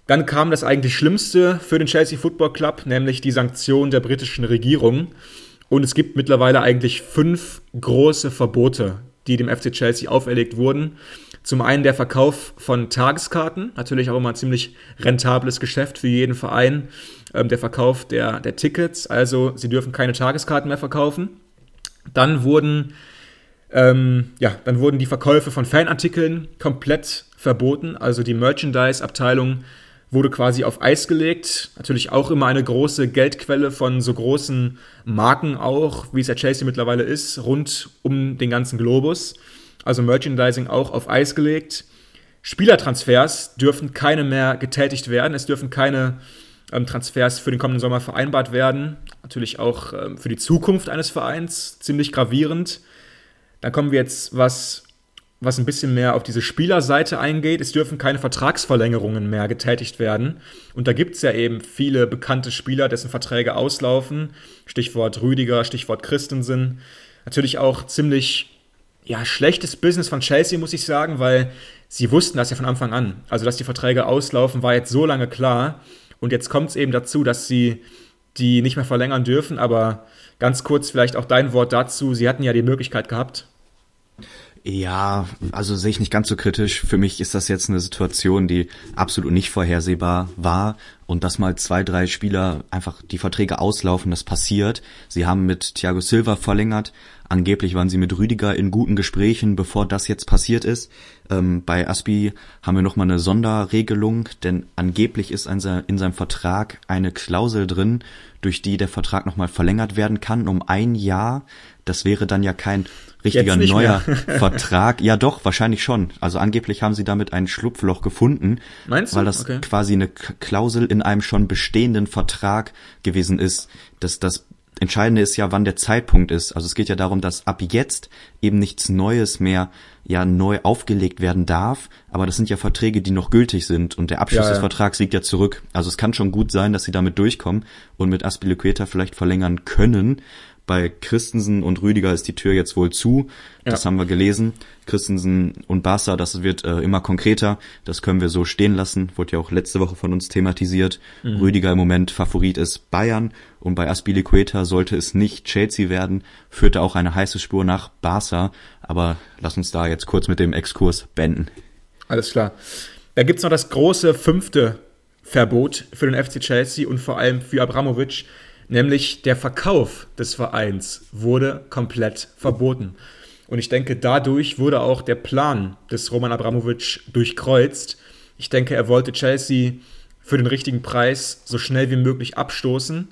Dann kam das eigentlich Schlimmste für den Chelsea Football Club, nämlich die Sanktion der britischen Regierung. Und es gibt mittlerweile eigentlich fünf große Verbote, die dem FC Chelsea auferlegt wurden. Zum einen der Verkauf von Tageskarten, natürlich auch immer ein ziemlich rentables Geschäft für jeden Verein. Ähm, der Verkauf der, der Tickets, also sie dürfen keine Tageskarten mehr verkaufen. Dann wurden, ähm, ja, dann wurden die Verkäufe von Fanartikeln komplett verboten. Also die Merchandise-Abteilung wurde quasi auf Eis gelegt. Natürlich auch immer eine große Geldquelle von so großen Marken auch, wie es der Chelsea mittlerweile ist, rund um den ganzen Globus. Also Merchandising auch auf Eis gelegt. Spielertransfers dürfen keine mehr getätigt werden. Es dürfen keine ähm, Transfers für den kommenden Sommer vereinbart werden. Natürlich auch ähm, für die Zukunft eines Vereins ziemlich gravierend. Dann kommen wir jetzt, was, was ein bisschen mehr auf diese Spielerseite eingeht. Es dürfen keine Vertragsverlängerungen mehr getätigt werden. Und da gibt es ja eben viele bekannte Spieler, dessen Verträge auslaufen. Stichwort Rüdiger, Stichwort Christensen. Natürlich auch ziemlich ja, schlechtes Business von Chelsea, muss ich sagen, weil sie wussten das ja von Anfang an. Also, dass die Verträge auslaufen, war jetzt so lange klar. Und jetzt kommt es eben dazu, dass sie die nicht mehr verlängern dürfen. Aber ganz kurz vielleicht auch dein Wort dazu. Sie hatten ja die Möglichkeit gehabt. Ja, also sehe ich nicht ganz so kritisch. Für mich ist das jetzt eine Situation, die absolut nicht vorhersehbar war und dass mal zwei, drei Spieler einfach die Verträge auslaufen, das passiert. Sie haben mit Thiago Silva verlängert. Angeblich waren sie mit Rüdiger in guten Gesprächen, bevor das jetzt passiert ist. Ähm, bei Aspi haben wir nochmal eine Sonderregelung, denn angeblich ist in seinem Vertrag eine Klausel drin, durch die der Vertrag nochmal verlängert werden kann um ein Jahr. Das wäre dann ja kein richtiger neuer. Vertrag. Ja doch, wahrscheinlich schon. Also angeblich haben sie damit ein Schlupfloch gefunden, Meinst du? weil das Okay. quasi eine Klausel in einem schon bestehenden Vertrag gewesen ist. Das, das Entscheidende ist ja, wann der Zeitpunkt ist. Also es geht ja darum, dass ab jetzt eben nichts Neues mehr ja neu aufgelegt werden darf, aber das sind ja Verträge, die noch gültig sind und der Abschluss Ja, ja. des Vertrags liegt ja zurück. Also es kann schon gut sein, dass sie damit durchkommen und mit Aspilicueta vielleicht verlängern können. Bei Christensen und Rüdiger ist die Tür jetzt wohl zu. Das Ja. haben wir gelesen. Christensen und Barca, das wird äh, immer konkreter. Das können wir so stehen lassen. Wurde ja auch letzte Woche von uns thematisiert. Rüdiger im Moment Favorit ist Bayern. Und bei Aspilicueta sollte es nicht Chelsea werden. Führte auch eine heiße Spur nach Barca. Aber lass uns da jetzt kurz mit dem Exkurs beenden. Alles klar. Da gibt es noch das große fünfte Verbot für den FC Chelsea und vor allem für Abramovic, nämlich der Verkauf des Vereins wurde komplett verboten. Und ich denke, dadurch wurde auch der Plan des Roman Abramovic durchkreuzt. Ich denke, er wollte Chelsea für den richtigen Preis so schnell wie möglich abstoßen,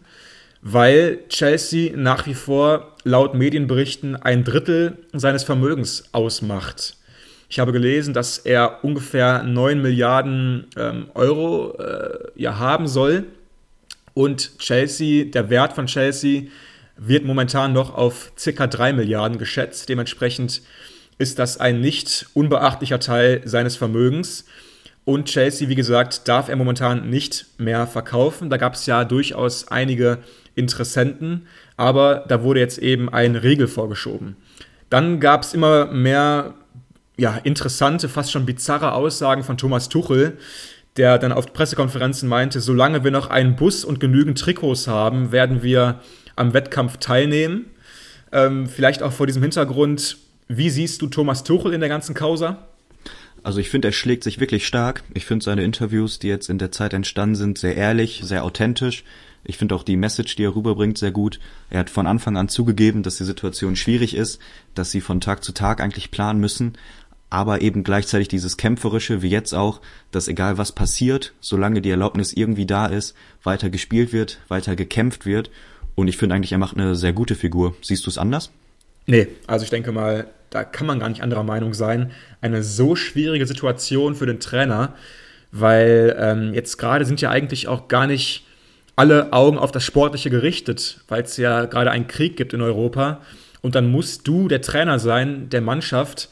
weil Chelsea nach wie vor laut Medienberichten ein Drittel seines Vermögens ausmacht. Ich habe gelesen, dass er ungefähr 9 Milliarden ähm, Euro äh, ja, haben soll. Und Chelsea, der Wert von Chelsea wird momentan noch auf circa 3 Milliarden geschätzt. Dementsprechend ist das ein nicht unbeachtlicher Teil seines Vermögens. Und Chelsea, wie gesagt, darf er momentan nicht mehr verkaufen. Da gab es ja durchaus einige Interessenten, aber da wurde jetzt eben ein Riegel vorgeschoben. Dann gab es immer mehr ja, interessante, fast schon bizarre Aussagen von Thomas Tuchel, der dann auf Pressekonferenzen meinte, solange wir noch einen Bus und genügend Trikots haben, werden wir am Wettkampf teilnehmen. Ähm, vielleicht auch vor diesem Hintergrund, wie siehst du Thomas Tuchel in der ganzen Causa? Also ich finde, er schlägt sich wirklich stark. Ich finde seine Interviews, die jetzt in der Zeit entstanden sind, sehr ehrlich, sehr authentisch. Ich finde auch die Message, die er rüberbringt, sehr gut. Er hat von Anfang an zugegeben, dass die Situation schwierig ist, dass sie von Tag zu Tag eigentlich planen müssen, aber eben gleichzeitig dieses Kämpferische, wie jetzt auch, dass egal was passiert, solange die Erlaubnis irgendwie da ist, weiter gespielt wird, weiter gekämpft wird. Und ich finde eigentlich, er macht eine sehr gute Figur. Siehst du es anders? Nee, also ich denke mal, da kann man gar nicht anderer Meinung sein. Eine so schwierige Situation für den Trainer, weil ähm, jetzt gerade sind ja eigentlich auch gar nicht alle Augen auf das Sportliche gerichtet, weil es ja gerade einen Krieg gibt in Europa. Und dann musst du der Trainer sein der Mannschaft,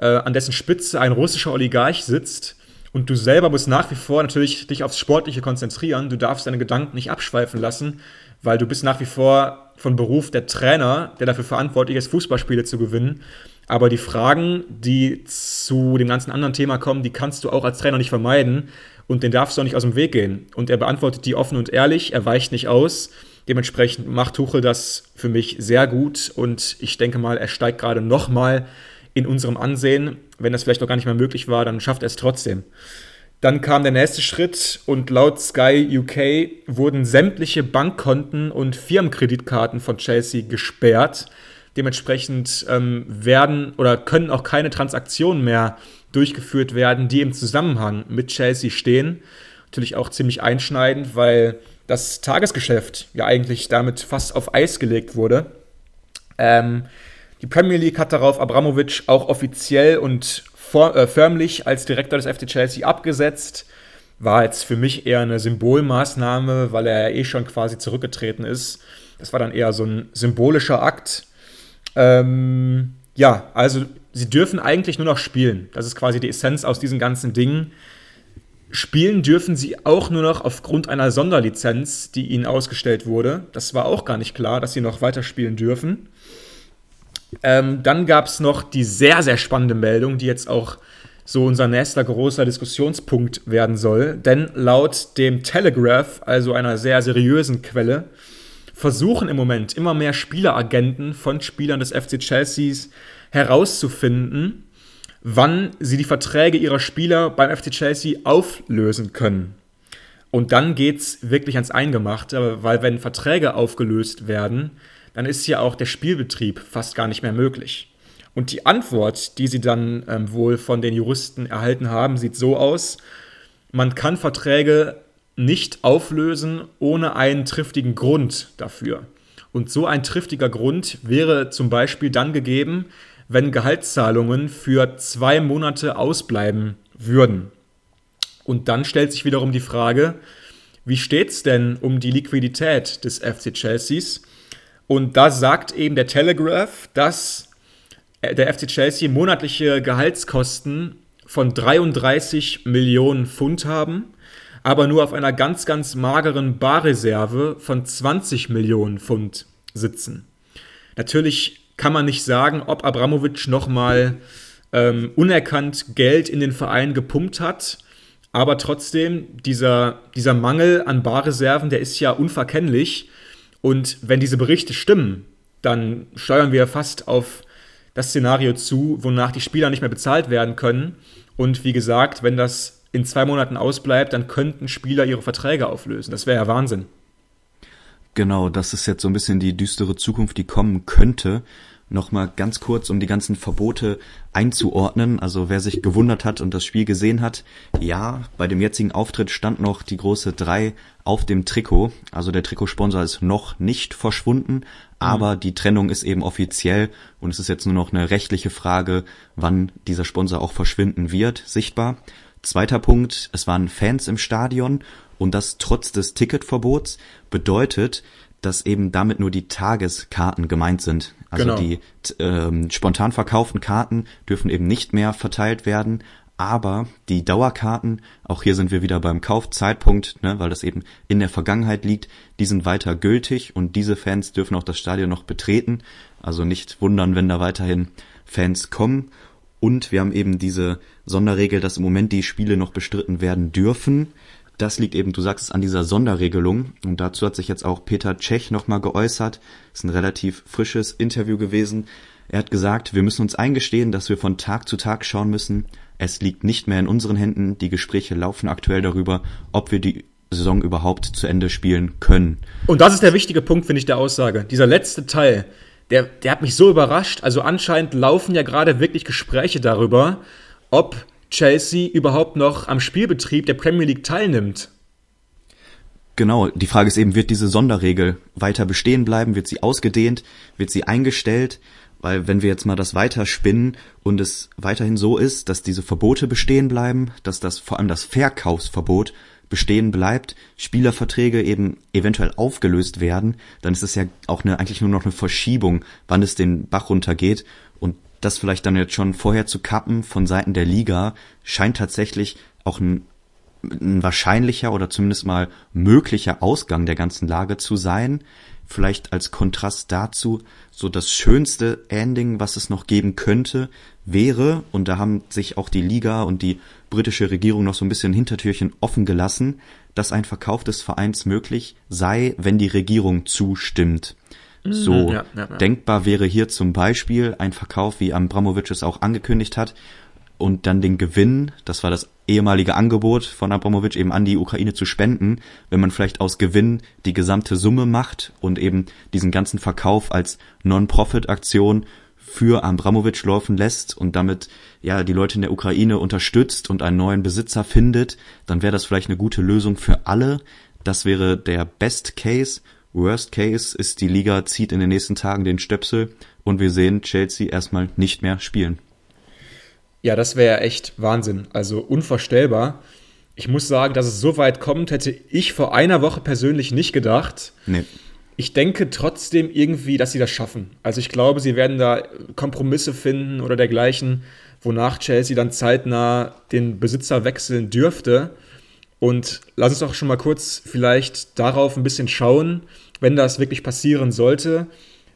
äh, an dessen Spitze ein russischer Oligarch sitzt. Und du selber musst nach wie vor natürlich dich aufs Sportliche konzentrieren. Du darfst deine Gedanken nicht abschweifen lassen, weil du bist nach wie vor von Beruf der Trainer, der dafür verantwortlich ist, Fußballspiele zu gewinnen. Aber die Fragen, die zu dem ganzen anderen Thema kommen, die kannst du auch als Trainer nicht vermeiden und den darfst du auch nicht aus dem Weg gehen. Und er beantwortet die offen und ehrlich, er weicht nicht aus. Dementsprechend macht Tuchel das für mich sehr gut und ich denke mal, er steigt gerade nochmal in unserem Ansehen. Wenn das vielleicht noch gar nicht mehr möglich war, dann schafft er es trotzdem. Dann kam der nächste Schritt und laut Sky UK wurden sämtliche Bankkonten und Firmenkreditkarten von Chelsea gesperrt. Dementsprechend ähm, werden oder können auch keine Transaktionen mehr durchgeführt werden, die im Zusammenhang mit Chelsea stehen. Natürlich auch ziemlich einschneidend, weil das Tagesgeschäft ja eigentlich damit fast auf Eis gelegt wurde. Ähm, die Premier League hat darauf Abramovic auch offiziell und vor, äh, förmlich als Direktor des FC Chelsea abgesetzt. War jetzt für mich eher eine Symbolmaßnahme, weil er ja eh schon quasi zurückgetreten ist. Das war dann eher so ein symbolischer Akt. Ähm, ja, also sie dürfen eigentlich nur noch spielen. Das ist quasi die Essenz aus diesen ganzen Dingen. Spielen dürfen sie auch nur noch aufgrund einer Sonderlizenz, die ihnen ausgestellt wurde. Das war auch gar nicht klar, dass sie noch weiter spielen dürfen. Ähm, dann gab es noch die sehr, sehr spannende Meldung, die jetzt auch so unser nächster großer Diskussionspunkt werden soll. Denn laut dem Telegraph, also einer sehr seriösen Quelle, versuchen im Moment immer mehr Spieleragenten von Spielern des FC Chelseas herauszufinden, wann sie die Verträge ihrer Spieler beim FC Chelsea auflösen können. Und dann geht es wirklich ans Eingemachte, weil wenn Verträge aufgelöst werden, dann ist ja auch der Spielbetrieb fast gar nicht mehr möglich. Und die Antwort, die sie dann ähm, wohl von den Juristen erhalten haben, sieht so aus, man kann Verträge nicht auflösen ohne einen triftigen Grund dafür. Und so ein triftiger Grund wäre zum Beispiel dann gegeben, wenn Gehaltszahlungen für zwei Monate ausbleiben würden. Und dann stellt sich wiederum die Frage, wie steht es denn um die Liquidität des FC Chelseas? Und da sagt eben der Telegraph, dass der FC Chelsea monatliche Gehaltskosten von 33 Millionen Pfund haben, aber nur auf einer ganz, ganz mageren Barreserve von 20 Millionen Pfund sitzen. Natürlich kann man nicht sagen, ob Abramovic nochmal ähm, unerkannt Geld in den Verein gepumpt hat. Aber trotzdem, dieser, dieser Mangel an Barreserven, der ist ja unverkennlich. Und wenn diese Berichte stimmen, dann steuern wir fast auf das Szenario zu, wonach die Spieler nicht mehr bezahlt werden können. Und wie gesagt, wenn das in zwei Monaten ausbleibt, dann könnten Spieler ihre Verträge auflösen. Das wäre ja Wahnsinn. Genau, das ist jetzt so ein bisschen die düstere Zukunft, die kommen könnte. Nochmal ganz kurz, um die ganzen Verbote einzuordnen. Also wer sich gewundert hat und das Spiel gesehen hat, ja, bei dem jetzigen Auftritt stand noch die große 3 auf dem Trikot. Also der Trikotsponsor ist noch nicht verschwunden, aber mhm. die Trennung ist eben offiziell und es ist jetzt nur noch eine rechtliche Frage, wann dieser Sponsor auch verschwinden wird, sichtbar. Zweiter Punkt, es waren Fans im Stadion und das trotz des Ticketverbots bedeutet, dass eben damit nur die Tageskarten gemeint sind. Also genau. die ähm, spontan verkauften Karten dürfen eben nicht mehr verteilt werden, aber die Dauerkarten, auch hier sind wir wieder beim Kaufzeitpunkt, ne, weil das eben in der Vergangenheit liegt, die sind weiter gültig und diese Fans dürfen auch das Stadion noch betreten. Also nicht wundern, wenn da weiterhin Fans kommen. Und wir haben eben diese Sonderregel, dass im Moment die Spiele noch bestritten werden dürfen. Das liegt eben, du sagst es, an dieser Sonderregelung. Und dazu hat sich jetzt auch Peter Tschech nochmal geäußert. Ist ein relativ frisches Interview gewesen. Er hat gesagt, wir müssen uns eingestehen, dass wir von Tag zu Tag schauen müssen. Es liegt nicht mehr in unseren Händen. Die Gespräche laufen aktuell darüber, ob wir die Saison überhaupt zu Ende spielen können. Und das ist der wichtige Punkt, finde ich, der Aussage. Dieser letzte Teil, der, der hat mich so überrascht. Also anscheinend laufen ja gerade wirklich Gespräche darüber, ob Chelsea überhaupt noch am Spielbetrieb der Premier League teilnimmt. Genau, die Frage ist eben, wird diese Sonderregel weiter bestehen bleiben? Wird sie ausgedehnt? Wird sie eingestellt? Weil wenn wir jetzt mal das weiterspinnen und es weiterhin so ist, dass diese Verbote bestehen bleiben, dass das vor allem das Verkaufsverbot bestehen bleibt, Spielerverträge eben eventuell aufgelöst werden, dann ist es ja auch eine, eigentlich nur noch eine Verschiebung, wann es den Bach runtergeht. Und das vielleicht dann jetzt schon vorher zu kappen von Seiten der Liga, scheint tatsächlich auch ein, ein wahrscheinlicher oder zumindest mal möglicher Ausgang der ganzen Lage zu sein. Vielleicht als Kontrast dazu, so das schönste Ending, was es noch geben könnte, wäre, und da haben sich auch die Liga und die britische Regierung noch so ein bisschen Hintertürchen offen gelassen, dass ein Verkauf des Vereins möglich sei, wenn die Regierung zustimmt. So mhm. ja, ja, ja. denkbar wäre hier zum Beispiel ein Verkauf, wie Abramovic es auch angekündigt hat, und dann den Gewinn, das war das ehemalige Angebot von Abramovic, eben an die Ukraine zu spenden, wenn man vielleicht aus Gewinn die gesamte Summe macht und eben diesen ganzen Verkauf als Non-Profit-Aktion für Abramovic laufen lässt und damit ja die Leute in der Ukraine unterstützt und einen neuen Besitzer findet, dann wäre das vielleicht eine gute Lösung für alle. Das wäre der Best Case Worst Case ist, die Liga zieht in den nächsten Tagen den Stöpsel und wir sehen Chelsea erstmal nicht mehr spielen. Ja, das wäre echt Wahnsinn. Also unvorstellbar. Ich muss sagen, dass es so weit kommt, hätte ich vor einer Woche persönlich nicht gedacht. Nee. Ich denke trotzdem irgendwie, dass sie das schaffen. Also ich glaube, sie werden da Kompromisse finden oder dergleichen, wonach Chelsea dann zeitnah den Besitzer wechseln dürfte. Und lass uns doch schon mal kurz vielleicht darauf ein bisschen schauen, wenn das wirklich passieren sollte.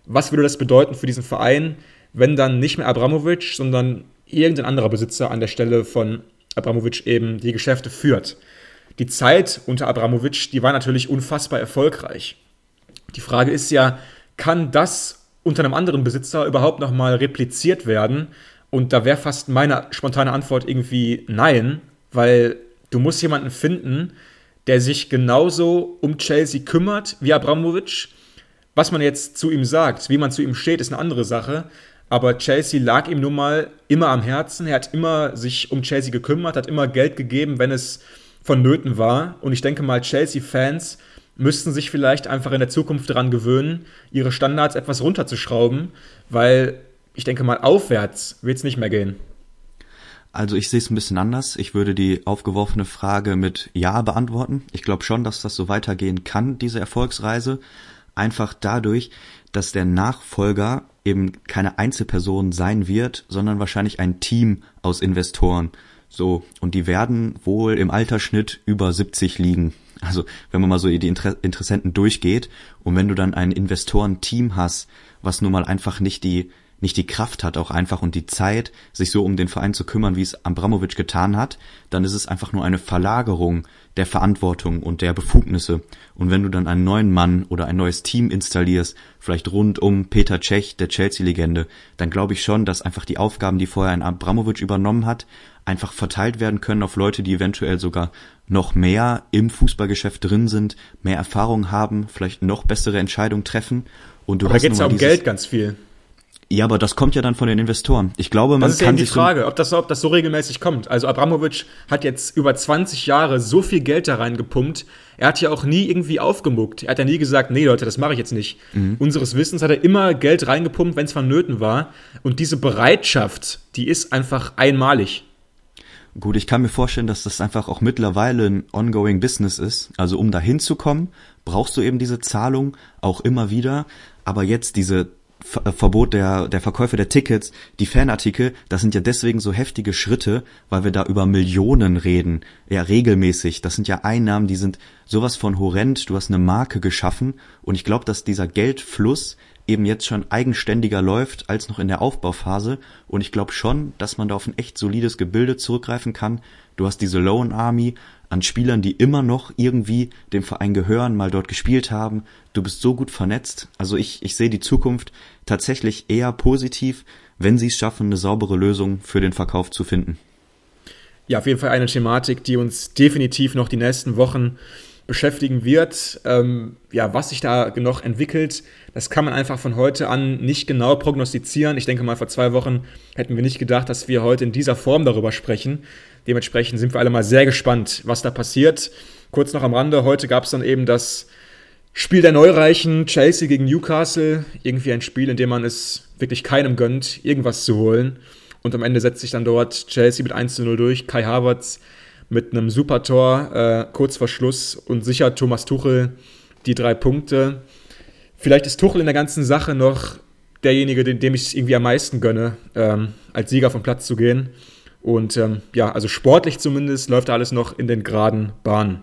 Was würde das bedeuten für diesen Verein, wenn dann nicht mehr Abramovic, sondern irgendein anderer Besitzer an der Stelle von Abramovic eben die Geschäfte führt? Die Zeit unter Abramovic, die war natürlich unfassbar erfolgreich. Die Frage ist ja, kann das unter einem anderen Besitzer überhaupt nochmal repliziert werden? Und da wäre fast meine spontane Antwort irgendwie nein, weil Du musst jemanden finden, der sich genauso um Chelsea kümmert wie Abramovic. Was man jetzt zu ihm sagt, wie man zu ihm steht, ist eine andere Sache. Aber Chelsea lag ihm nun mal immer am Herzen. Er hat immer sich um Chelsea gekümmert, hat immer Geld gegeben, wenn es vonnöten war. Und ich denke mal, Chelsea-Fans müssten sich vielleicht einfach in der Zukunft daran gewöhnen, ihre Standards etwas runterzuschrauben, weil ich denke mal, aufwärts wird es nicht mehr gehen. Also ich sehe es ein bisschen anders. Ich würde die aufgeworfene Frage mit Ja beantworten. Ich glaube schon, dass das so weitergehen kann, diese Erfolgsreise. Einfach dadurch, dass der Nachfolger eben keine Einzelperson sein wird, sondern wahrscheinlich ein Team aus Investoren. So, und die werden wohl im Altersschnitt über 70 liegen. Also wenn man mal so die Inter Interessenten durchgeht und wenn du dann ein Investorenteam hast, was nun mal einfach nicht die nicht die Kraft hat auch einfach und die Zeit, sich so um den Verein zu kümmern, wie es Abramovic getan hat, dann ist es einfach nur eine Verlagerung der Verantwortung und der Befugnisse. Und wenn du dann einen neuen Mann oder ein neues Team installierst, vielleicht rund um Peter Cech, der Chelsea-Legende, dann glaube ich schon, dass einfach die Aufgaben, die vorher ein Abramovic übernommen hat, einfach verteilt werden können auf Leute, die eventuell sogar noch mehr im Fußballgeschäft drin sind, mehr Erfahrung haben, vielleicht noch bessere Entscheidungen treffen. Und du Aber hast da geht es ja um Geld ganz viel. Ja, aber das kommt ja dann von den Investoren. Ich glaube, man Das ist ja kann eben die sich so- Frage, ob das, ob das so regelmäßig kommt. Also Abramovic hat jetzt über 20 Jahre so viel Geld da reingepumpt. Er hat ja auch nie irgendwie aufgemuckt. Er hat ja nie gesagt, nee Leute, das mache ich jetzt nicht. Mhm. Unseres Wissens hat er immer Geld reingepumpt, wenn es vonnöten war. Und diese Bereitschaft, die ist einfach einmalig. Gut, ich kann mir vorstellen, dass das einfach auch mittlerweile ein ongoing Business ist. Also um da hinzukommen, brauchst du eben diese Zahlung auch immer wieder. Aber jetzt diese Äh, Verbot der, der Verkäufe der Tickets, die Fanartikel, das sind ja deswegen so heftige Schritte, weil wir da über Millionen reden. Ja, regelmäßig. Das sind ja Einnahmen, die sind sowas von horrend. Du hast eine Marke geschaffen. Und ich glaube, dass dieser Geldfluss eben jetzt schon eigenständiger läuft als noch in der Aufbauphase. Und ich glaube schon, dass man da auf ein echt solides Gebilde zurückgreifen kann. Du hast diese Loan Army an Spielern, die immer noch irgendwie dem Verein gehören, mal dort gespielt haben. Du bist so gut vernetzt. Also ich, ich sehe die Zukunft tatsächlich eher positiv, wenn sie es schaffen, eine saubere Lösung für den Verkauf zu finden. Ja, auf jeden Fall eine Thematik, die uns definitiv noch die nächsten Wochen beschäftigen wird. Ähm, ja, was sich da noch entwickelt, das kann man einfach von heute an nicht genau prognostizieren. Ich denke mal, vor zwei Wochen hätten wir nicht gedacht, dass wir heute in dieser Form darüber sprechen. Dementsprechend sind wir alle mal sehr gespannt, was da passiert. Kurz noch am Rande, heute gab es dann eben das Spiel der Neureichen, Chelsea gegen Newcastle. Irgendwie ein Spiel, in dem man es wirklich keinem gönnt, irgendwas zu holen. Und am Ende setzt sich dann dort Chelsea mit 1 zu 0 durch. Kai Havertz mit einem super Tor äh, kurz vor Schluss und sichert Thomas Tuchel die drei Punkte. Vielleicht ist Tuchel in der ganzen Sache noch derjenige, dem, dem ich es irgendwie am meisten gönne, ähm, als Sieger vom Platz zu gehen. Und ähm, ja, also sportlich zumindest läuft alles noch in den geraden Bahnen.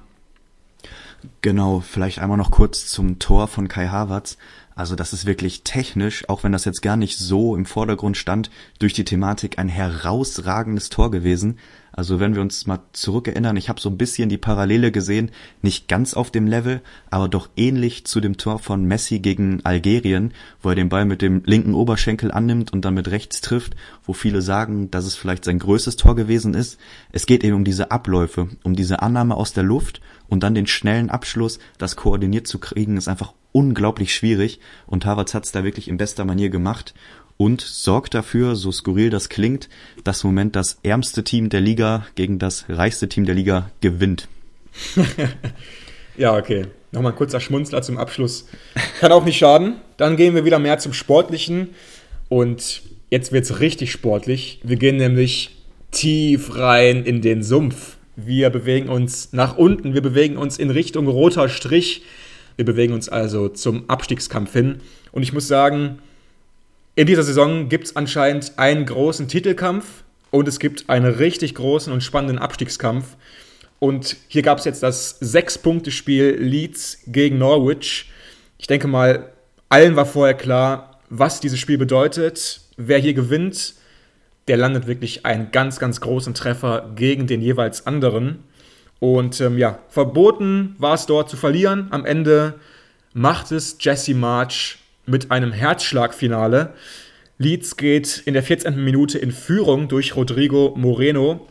Genau, vielleicht einmal noch kurz zum Tor von Kai Havertz. Also das ist wirklich technisch, auch wenn das jetzt gar nicht so im Vordergrund stand, durch die Thematik ein herausragendes Tor gewesen. Also wenn wir uns mal zurückerinnern, ich habe so ein bisschen die Parallele gesehen, nicht ganz auf dem Level, aber doch ähnlich zu dem Tor von Messi gegen Algerien, wo er den Ball mit dem linken Oberschenkel annimmt und dann mit rechts trifft, wo viele sagen, dass es vielleicht sein größtes Tor gewesen ist. Es geht eben um diese Abläufe, um diese Annahme aus der Luft und dann den schnellen Abschluss, das koordiniert zu kriegen, ist einfach unglaublich schwierig und Havertz hat es da wirklich in bester Manier gemacht und sorgt dafür, so skurril das klingt, dass im Moment das ärmste Team der Liga gegen das reichste Team der Liga gewinnt. Ja, okay. Nochmal ein kurzer Schmunzler zum Abschluss. Kann auch nicht schaden. Dann gehen wir wieder mehr zum Sportlichen. Und jetzt wird es richtig sportlich. Wir gehen nämlich tief rein in den Sumpf. Wir bewegen uns nach unten. Wir bewegen uns in Richtung roter Strich. Wir bewegen uns also zum Abstiegskampf hin. Und ich muss sagen, in dieser Saison gibt es anscheinend einen großen Titelkampf und es gibt einen richtig großen und spannenden Abstiegskampf. Und hier gab es jetzt das Sechs-Punkte-Spiel Leeds gegen Norwich. Ich denke mal, allen war vorher klar, was dieses Spiel bedeutet. Wer hier gewinnt, der landet wirklich einen ganz, ganz großen Treffer gegen den jeweils anderen. Und ähm, ja, verboten war es dort zu verlieren. Am Ende macht es Jesse March mit einem Herzschlagfinale. Leeds geht in der 14. Minute in Führung durch Rodrigo Moreno.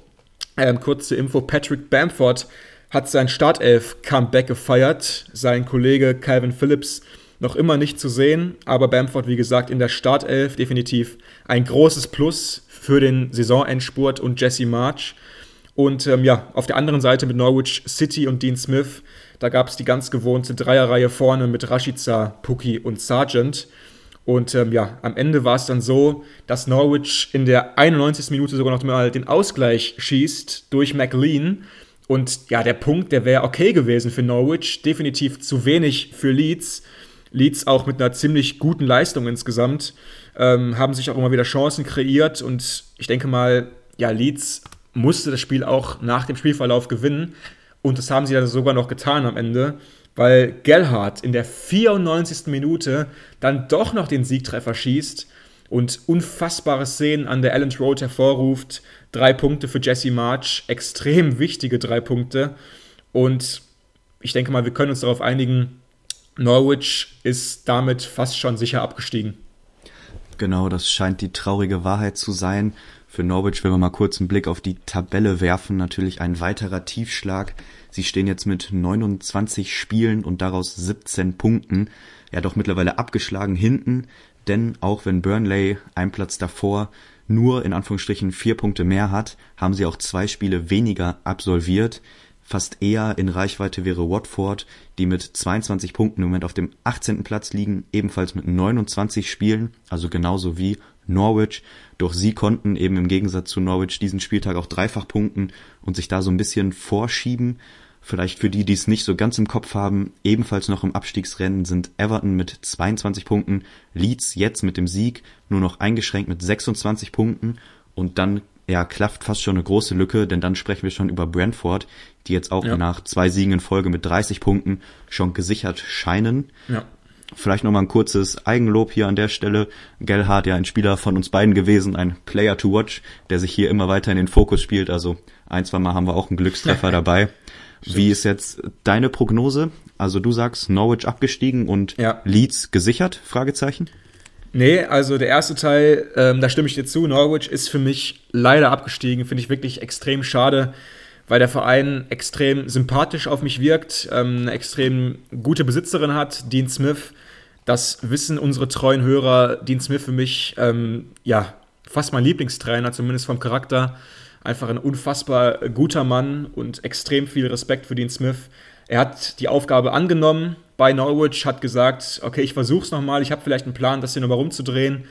Ähm, kurze Info: Patrick Bamford hat sein Startelf-Comeback gefeiert. Sein Kollege Calvin Phillips noch immer nicht zu sehen, aber Bamford, wie gesagt, in der Startelf definitiv ein großes Plus für den Saisonendspurt und Jesse March. Und ähm, ja, auf der anderen Seite mit Norwich City und Dean Smith, da gab es die ganz gewohnte Dreierreihe vorne mit Rashica, Puki und Sargent. Und ähm, ja, am Ende war es dann so, dass Norwich in der 91. Minute sogar noch mal den Ausgleich schießt durch McLean. Und ja, der Punkt, der wäre okay gewesen für Norwich, definitiv zu wenig für Leeds. Leeds auch mit einer ziemlich guten Leistung insgesamt, ähm, haben sich auch immer wieder Chancen kreiert. Und ich denke mal, ja, Leeds musste das Spiel auch nach dem Spielverlauf gewinnen. Und das haben sie dann sogar noch getan am Ende, weil Gellhardt in der 94. Minute dann doch noch den Siegtreffer schießt und unfassbare Szenen an der Allen Road hervorruft. Drei Punkte für Jesse March, extrem wichtige drei Punkte. Und ich denke mal, wir können uns darauf einigen, Norwich ist damit fast schon sicher abgestiegen. Genau, das scheint die traurige Wahrheit zu sein. Für Norwich, wenn wir mal kurz einen Blick auf die Tabelle werfen, natürlich ein weiterer Tiefschlag. Sie stehen jetzt mit 29 Spielen und daraus 17 Punkten. Ja, doch mittlerweile abgeschlagen hinten, denn auch wenn Burnley ein Platz davor nur in Anführungsstrichen vier Punkte mehr hat, haben sie auch zwei Spiele weniger absolviert. Fast eher in Reichweite wäre Watford, die mit 22 Punkten im Moment auf dem 18. Platz liegen, ebenfalls mit 29 Spielen, also genauso wie Norwich. Doch sie konnten eben im Gegensatz zu Norwich diesen Spieltag auch dreifach punkten und sich da so ein bisschen vorschieben. Vielleicht für die, die es nicht so ganz im Kopf haben, ebenfalls noch im Abstiegsrennen sind Everton mit 22 Punkten, Leeds jetzt mit dem Sieg nur noch eingeschränkt mit 26 Punkten und dann ja, klafft fast schon eine große Lücke, denn dann sprechen wir schon über Brentford, die jetzt auch ja. nach zwei Siegen in Folge mit 30 Punkten schon gesichert scheinen. Ja. Vielleicht nochmal ein kurzes Eigenlob hier an der Stelle. Gellhardt ja ein Spieler von uns beiden gewesen, ein Player to watch, der sich hier immer weiter in den Fokus spielt. Also ein, zwei Mal haben wir auch einen Glückstreffer dabei. Wie ist jetzt deine Prognose? Also du sagst Norwich abgestiegen und ja. Leeds gesichert? Fragezeichen. Nee, also der erste Teil, ähm, da stimme ich dir zu. Norwich ist für mich leider abgestiegen. Finde ich wirklich extrem schade, weil der Verein extrem sympathisch auf mich wirkt, ähm, eine extrem gute Besitzerin hat, Dean Smith. Das wissen unsere treuen Hörer. Dean Smith für mich, ähm, ja, fast mein Lieblingstrainer, zumindest vom Charakter. Einfach ein unfassbar guter Mann und extrem viel Respekt für Dean Smith. Er hat die Aufgabe angenommen, bei Norwich, hat gesagt, okay, ich versuche es nochmal, ich habe vielleicht einen Plan, das hier nochmal rumzudrehen.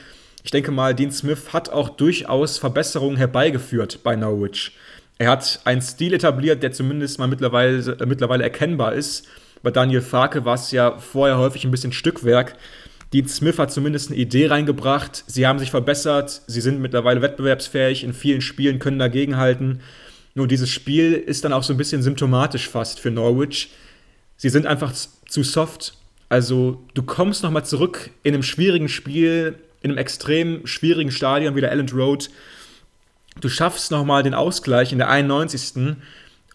Ich denke mal, Dean Smith hat auch durchaus Verbesserungen herbeigeführt bei Norwich. Er hat einen Stil etabliert, der zumindest mal mittlerweile, äh, mittlerweile erkennbar ist. Bei Daniel Farke war es ja vorher häufig ein bisschen Stückwerk. Dean Smith hat zumindest eine Idee reingebracht. Sie haben sich verbessert. Sie sind mittlerweile wettbewerbsfähig in vielen Spielen, können dagegenhalten. Nur dieses Spiel ist dann auch so ein bisschen symptomatisch fast für Norwich. Sie sind einfach zu soft. Also du kommst nochmal zurück in einem schwierigen Spiel, in einem extrem schwierigen Stadion wie der Elland Road. Du schaffst nochmal den Ausgleich in der 91.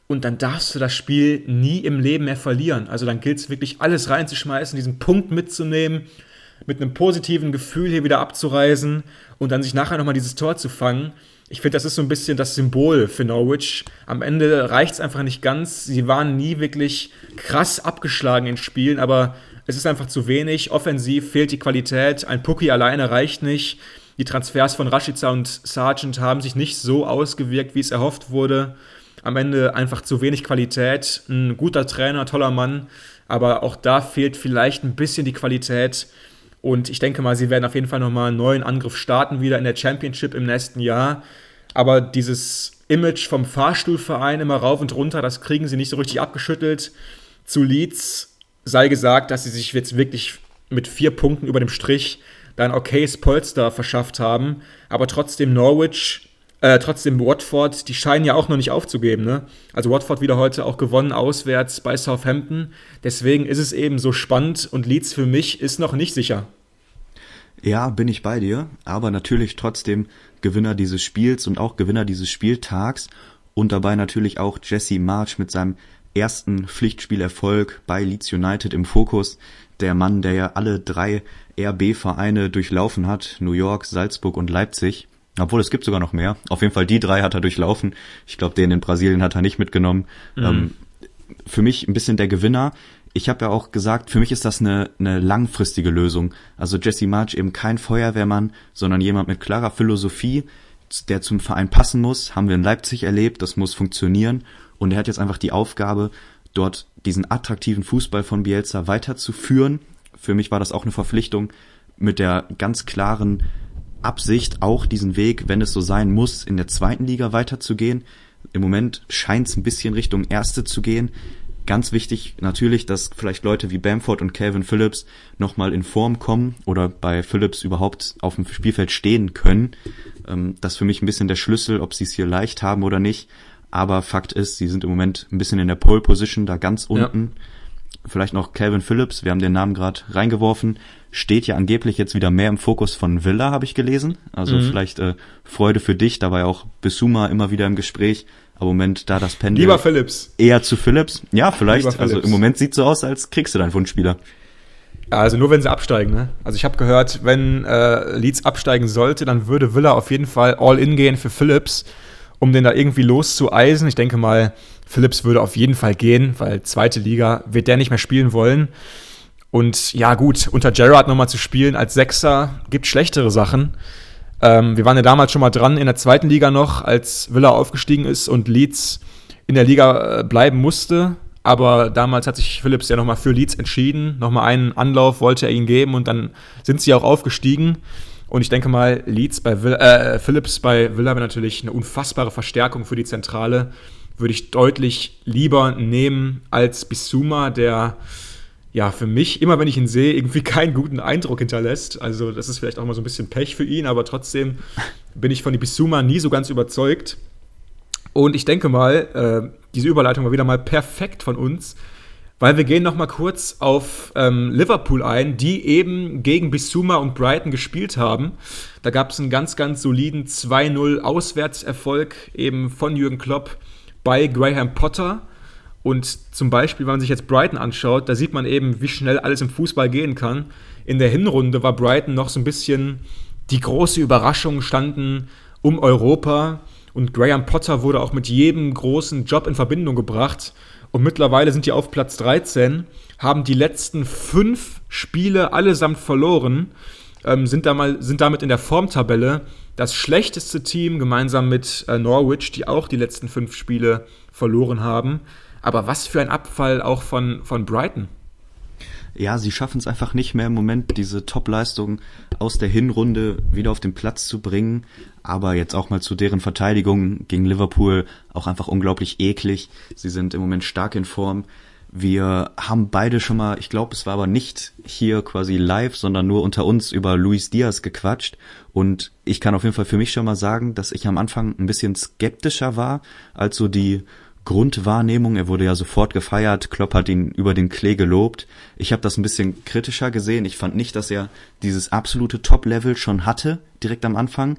Und dann darfst du das Spiel nie im Leben mehr verlieren. Also dann gilt es wirklich alles reinzuschmeißen, diesen Punkt mitzunehmen, mit einem positiven Gefühl hier wieder abzureisen und dann sich nachher nochmal dieses Tor zu fangen. Ich finde, das ist so ein bisschen das Symbol für Norwich. Am Ende reicht es einfach nicht ganz. Sie waren nie wirklich krass abgeschlagen in Spielen, aber es ist einfach zu wenig. Offensiv fehlt die Qualität. Ein Pucki alleine reicht nicht. Die Transfers von Rashica und Sargent haben sich nicht so ausgewirkt, wie es erhofft wurde. Am Ende einfach zu wenig Qualität. Ein guter Trainer, toller Mann, aber auch da fehlt vielleicht ein bisschen die Qualität. Und ich denke mal, sie werden auf jeden Fall nochmal einen neuen Angriff starten, wieder in der Championship im nächsten Jahr. Aber dieses Image vom Fahrstuhlverein immer rauf und runter, das kriegen sie nicht so richtig abgeschüttelt. Zu Leeds sei gesagt, dass sie sich jetzt wirklich mit vier Punkten über dem Strich da ein okayes Polster verschafft haben. Aber trotzdem Norwich, äh, trotzdem Watford, die scheinen ja auch noch nicht aufzugeben. Ne? Also Watford wieder heute auch gewonnen auswärts bei Southampton. Deswegen ist es eben so spannend und Leeds für mich ist noch nicht sicher. Ja, bin ich bei dir, aber natürlich trotzdem Gewinner dieses Spiels und auch Gewinner dieses Spieltags und dabei natürlich auch Jesse March mit seinem ersten Pflichtspielerfolg bei Leeds United im Fokus. Der Mann, der ja alle drei RB-Vereine durchlaufen hat, New York, Salzburg und Leipzig. Obwohl es gibt sogar noch mehr. Auf jeden Fall die drei hat er durchlaufen. Ich glaube, den in Brasilien hat er nicht mitgenommen. Mhm. Ähm, für mich ein bisschen der Gewinner ich habe ja auch gesagt, für mich ist das eine, eine langfristige Lösung. Also Jesse March eben kein Feuerwehrmann, sondern jemand mit klarer Philosophie, der zum Verein passen muss. Haben wir in Leipzig erlebt, das muss funktionieren. Und er hat jetzt einfach die Aufgabe, dort diesen attraktiven Fußball von Bielsa weiterzuführen. Für mich war das auch eine Verpflichtung mit der ganz klaren Absicht, auch diesen Weg, wenn es so sein muss, in der zweiten Liga weiterzugehen. Im Moment scheint es ein bisschen Richtung Erste zu gehen. Ganz wichtig natürlich, dass vielleicht Leute wie Bamford und Calvin Phillips nochmal in Form kommen oder bei Phillips überhaupt auf dem Spielfeld stehen können. Ähm, das ist für mich ein bisschen der Schlüssel, ob sie es hier leicht haben oder nicht. Aber Fakt ist, sie sind im Moment ein bisschen in der Pole Position, da ganz unten. Ja. Vielleicht noch Calvin Phillips, wir haben den Namen gerade reingeworfen, steht ja angeblich jetzt wieder mehr im Fokus von Villa, habe ich gelesen. Also mhm. vielleicht äh, Freude für dich, da war ja auch Besuma immer wieder im Gespräch. Aber im Moment da das Pendel Lieber Phillips. eher zu Phillips. Ja, vielleicht. Also im Moment sieht so aus, als kriegst du deinen Wunschspieler. Ja, also nur wenn sie absteigen. Ne? Also ich habe gehört, wenn äh, Leeds absteigen sollte, dann würde Villa auf jeden Fall all in gehen für Phillips, um den da irgendwie loszueisen. Ich denke mal, Phillips würde auf jeden Fall gehen, weil zweite Liga wird der nicht mehr spielen wollen. Und ja, gut, unter Gerrard nochmal zu spielen als Sechser gibt schlechtere Sachen. Ähm, wir waren ja damals schon mal dran in der zweiten Liga noch, als Villa aufgestiegen ist und Leeds in der Liga äh, bleiben musste. Aber damals hat sich Phillips ja nochmal für Leeds entschieden. Nochmal einen Anlauf wollte er ihnen geben und dann sind sie auch aufgestiegen. Und ich denke mal, Leeds bei Villa, äh, Phillips bei Villa wäre natürlich eine unfassbare Verstärkung für die Zentrale. Würde ich deutlich lieber nehmen als Bisuma, der ja für mich, immer wenn ich ihn sehe, irgendwie keinen guten Eindruck hinterlässt. Also, das ist vielleicht auch mal so ein bisschen Pech für ihn, aber trotzdem bin ich von Bisuma nie so ganz überzeugt. Und ich denke mal, äh, diese Überleitung war wieder mal perfekt von uns, weil wir gehen noch mal kurz auf ähm, Liverpool ein, die eben gegen Bissouma und Brighton gespielt haben. Da gab es einen ganz, ganz soliden 2-0 Auswärtserfolg eben von Jürgen Klopp bei Graham Potter. Und zum Beispiel, wenn man sich jetzt Brighton anschaut, da sieht man eben, wie schnell alles im Fußball gehen kann. In der Hinrunde war Brighton noch so ein bisschen die große Überraschung, standen um Europa. Und Graham Potter wurde auch mit jedem großen Job in Verbindung gebracht. Und mittlerweile sind die auf Platz 13, haben die letzten fünf Spiele allesamt verloren, ähm, sind, da mal, sind damit in der Formtabelle das schlechteste Team gemeinsam mit äh, Norwich, die auch die letzten fünf Spiele verloren haben. Aber was für ein Abfall auch von, von Brighton ja, sie schaffen es einfach nicht mehr im Moment, diese Top-Leistung aus der Hinrunde wieder auf den Platz zu bringen. Aber jetzt auch mal zu deren Verteidigung gegen Liverpool auch einfach unglaublich eklig. Sie sind im Moment stark in Form. Wir haben beide schon mal, ich glaube, es war aber nicht hier quasi live, sondern nur unter uns über Luis Diaz gequatscht. Und ich kann auf jeden Fall für mich schon mal sagen, dass ich am Anfang ein bisschen skeptischer war, als so die Grundwahrnehmung. Er wurde ja sofort gefeiert. Klopp hat ihn über den Klee gelobt. Ich habe das ein bisschen kritischer gesehen. Ich fand nicht, dass er dieses absolute Top-Level schon hatte, direkt am Anfang.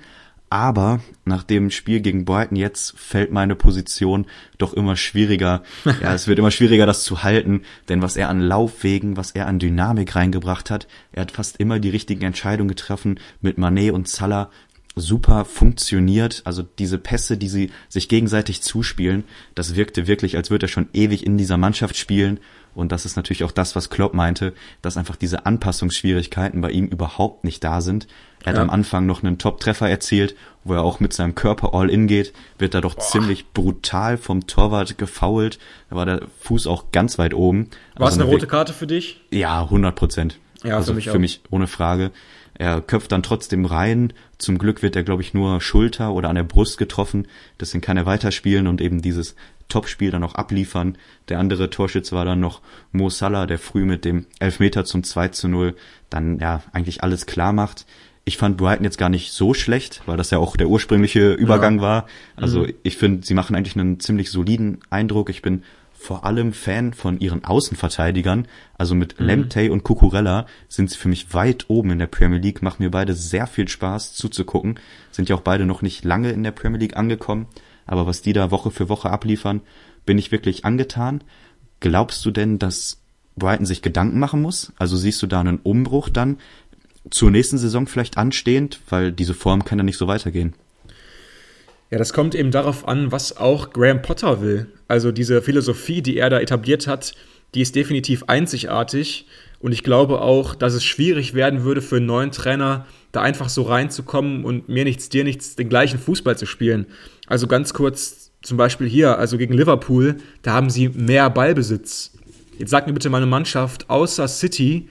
Aber nach dem Spiel gegen Brighton jetzt fällt meine Position doch immer schwieriger. Ja, es wird immer schwieriger, das zu halten, denn was er an Laufwegen, was er an Dynamik reingebracht hat, er hat fast immer die richtigen Entscheidungen getroffen. Mit Manet und Salah super funktioniert. Also diese Pässe, die sie sich gegenseitig zuspielen, das wirkte wirklich, als würde er schon ewig in dieser Mannschaft spielen. Und das ist natürlich auch das, was Klopp meinte, dass einfach diese Anpassungsschwierigkeiten bei ihm überhaupt nicht da sind. Er hat ja. am Anfang noch einen Top-Treffer erzielt, wo er auch mit seinem Körper all in geht, wird da doch Boah. ziemlich brutal vom Torwart gefoult. Da war der Fuß auch ganz weit oben. War also es eine rote Karte für dich? Ja, 100 Prozent. Ja, also für mich, für mich ohne Frage. Er köpft dann trotzdem rein. Zum Glück wird er, glaube ich, nur Schulter oder an der Brust getroffen. Deswegen kann er weiterspielen und eben dieses Topspiel dann auch abliefern. Der andere Torschütze war dann noch Mo Salah, der früh mit dem Elfmeter zum 2 zu 0 dann ja eigentlich alles klar macht. Ich fand Brighton jetzt gar nicht so schlecht, weil das ja auch der ursprüngliche Übergang ja. war. Also mhm. ich finde, sie machen eigentlich einen ziemlich soliden Eindruck. Ich bin vor allem Fan von ihren Außenverteidigern. Also mit mhm. Lemtey und Cucurella sind sie für mich weit oben in der Premier League. Machen mir beide sehr viel Spaß zuzugucken. Sind ja auch beide noch nicht lange in der Premier League angekommen. Aber was die da Woche für Woche abliefern, bin ich wirklich angetan. Glaubst du denn, dass Brighton sich Gedanken machen muss? Also siehst du da einen Umbruch dann zur nächsten Saison vielleicht anstehend? Weil diese Form kann ja nicht so weitergehen. Ja, das kommt eben darauf an, was auch Graham Potter will. Also diese Philosophie, die er da etabliert hat, die ist definitiv einzigartig. Und ich glaube auch, dass es schwierig werden würde für einen neuen Trainer, da einfach so reinzukommen und mir nichts, dir nichts, den gleichen Fußball zu spielen. Also ganz kurz zum Beispiel hier, also gegen Liverpool, da haben sie mehr Ballbesitz. Jetzt sag mir bitte meine Mannschaft außer City,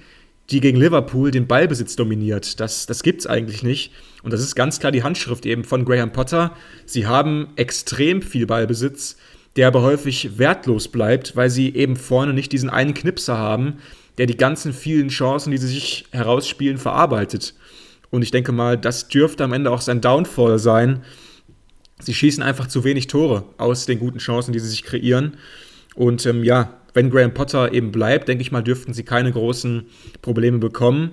die gegen Liverpool den Ballbesitz dominiert. Das, das gibt es eigentlich nicht. Und das ist ganz klar die Handschrift eben von Graham Potter. Sie haben extrem viel Ballbesitz, der aber häufig wertlos bleibt, weil sie eben vorne nicht diesen einen Knipser haben, der die ganzen vielen Chancen, die sie sich herausspielen, verarbeitet. Und ich denke mal, das dürfte am Ende auch sein Downfall sein. sie schießen einfach zu wenig Tore aus den guten Chancen, die sie sich kreieren. Und ähm, ja, wenn Graham Potter eben bleibt, denke ich mal, dürften sie keine großen Probleme bekommen.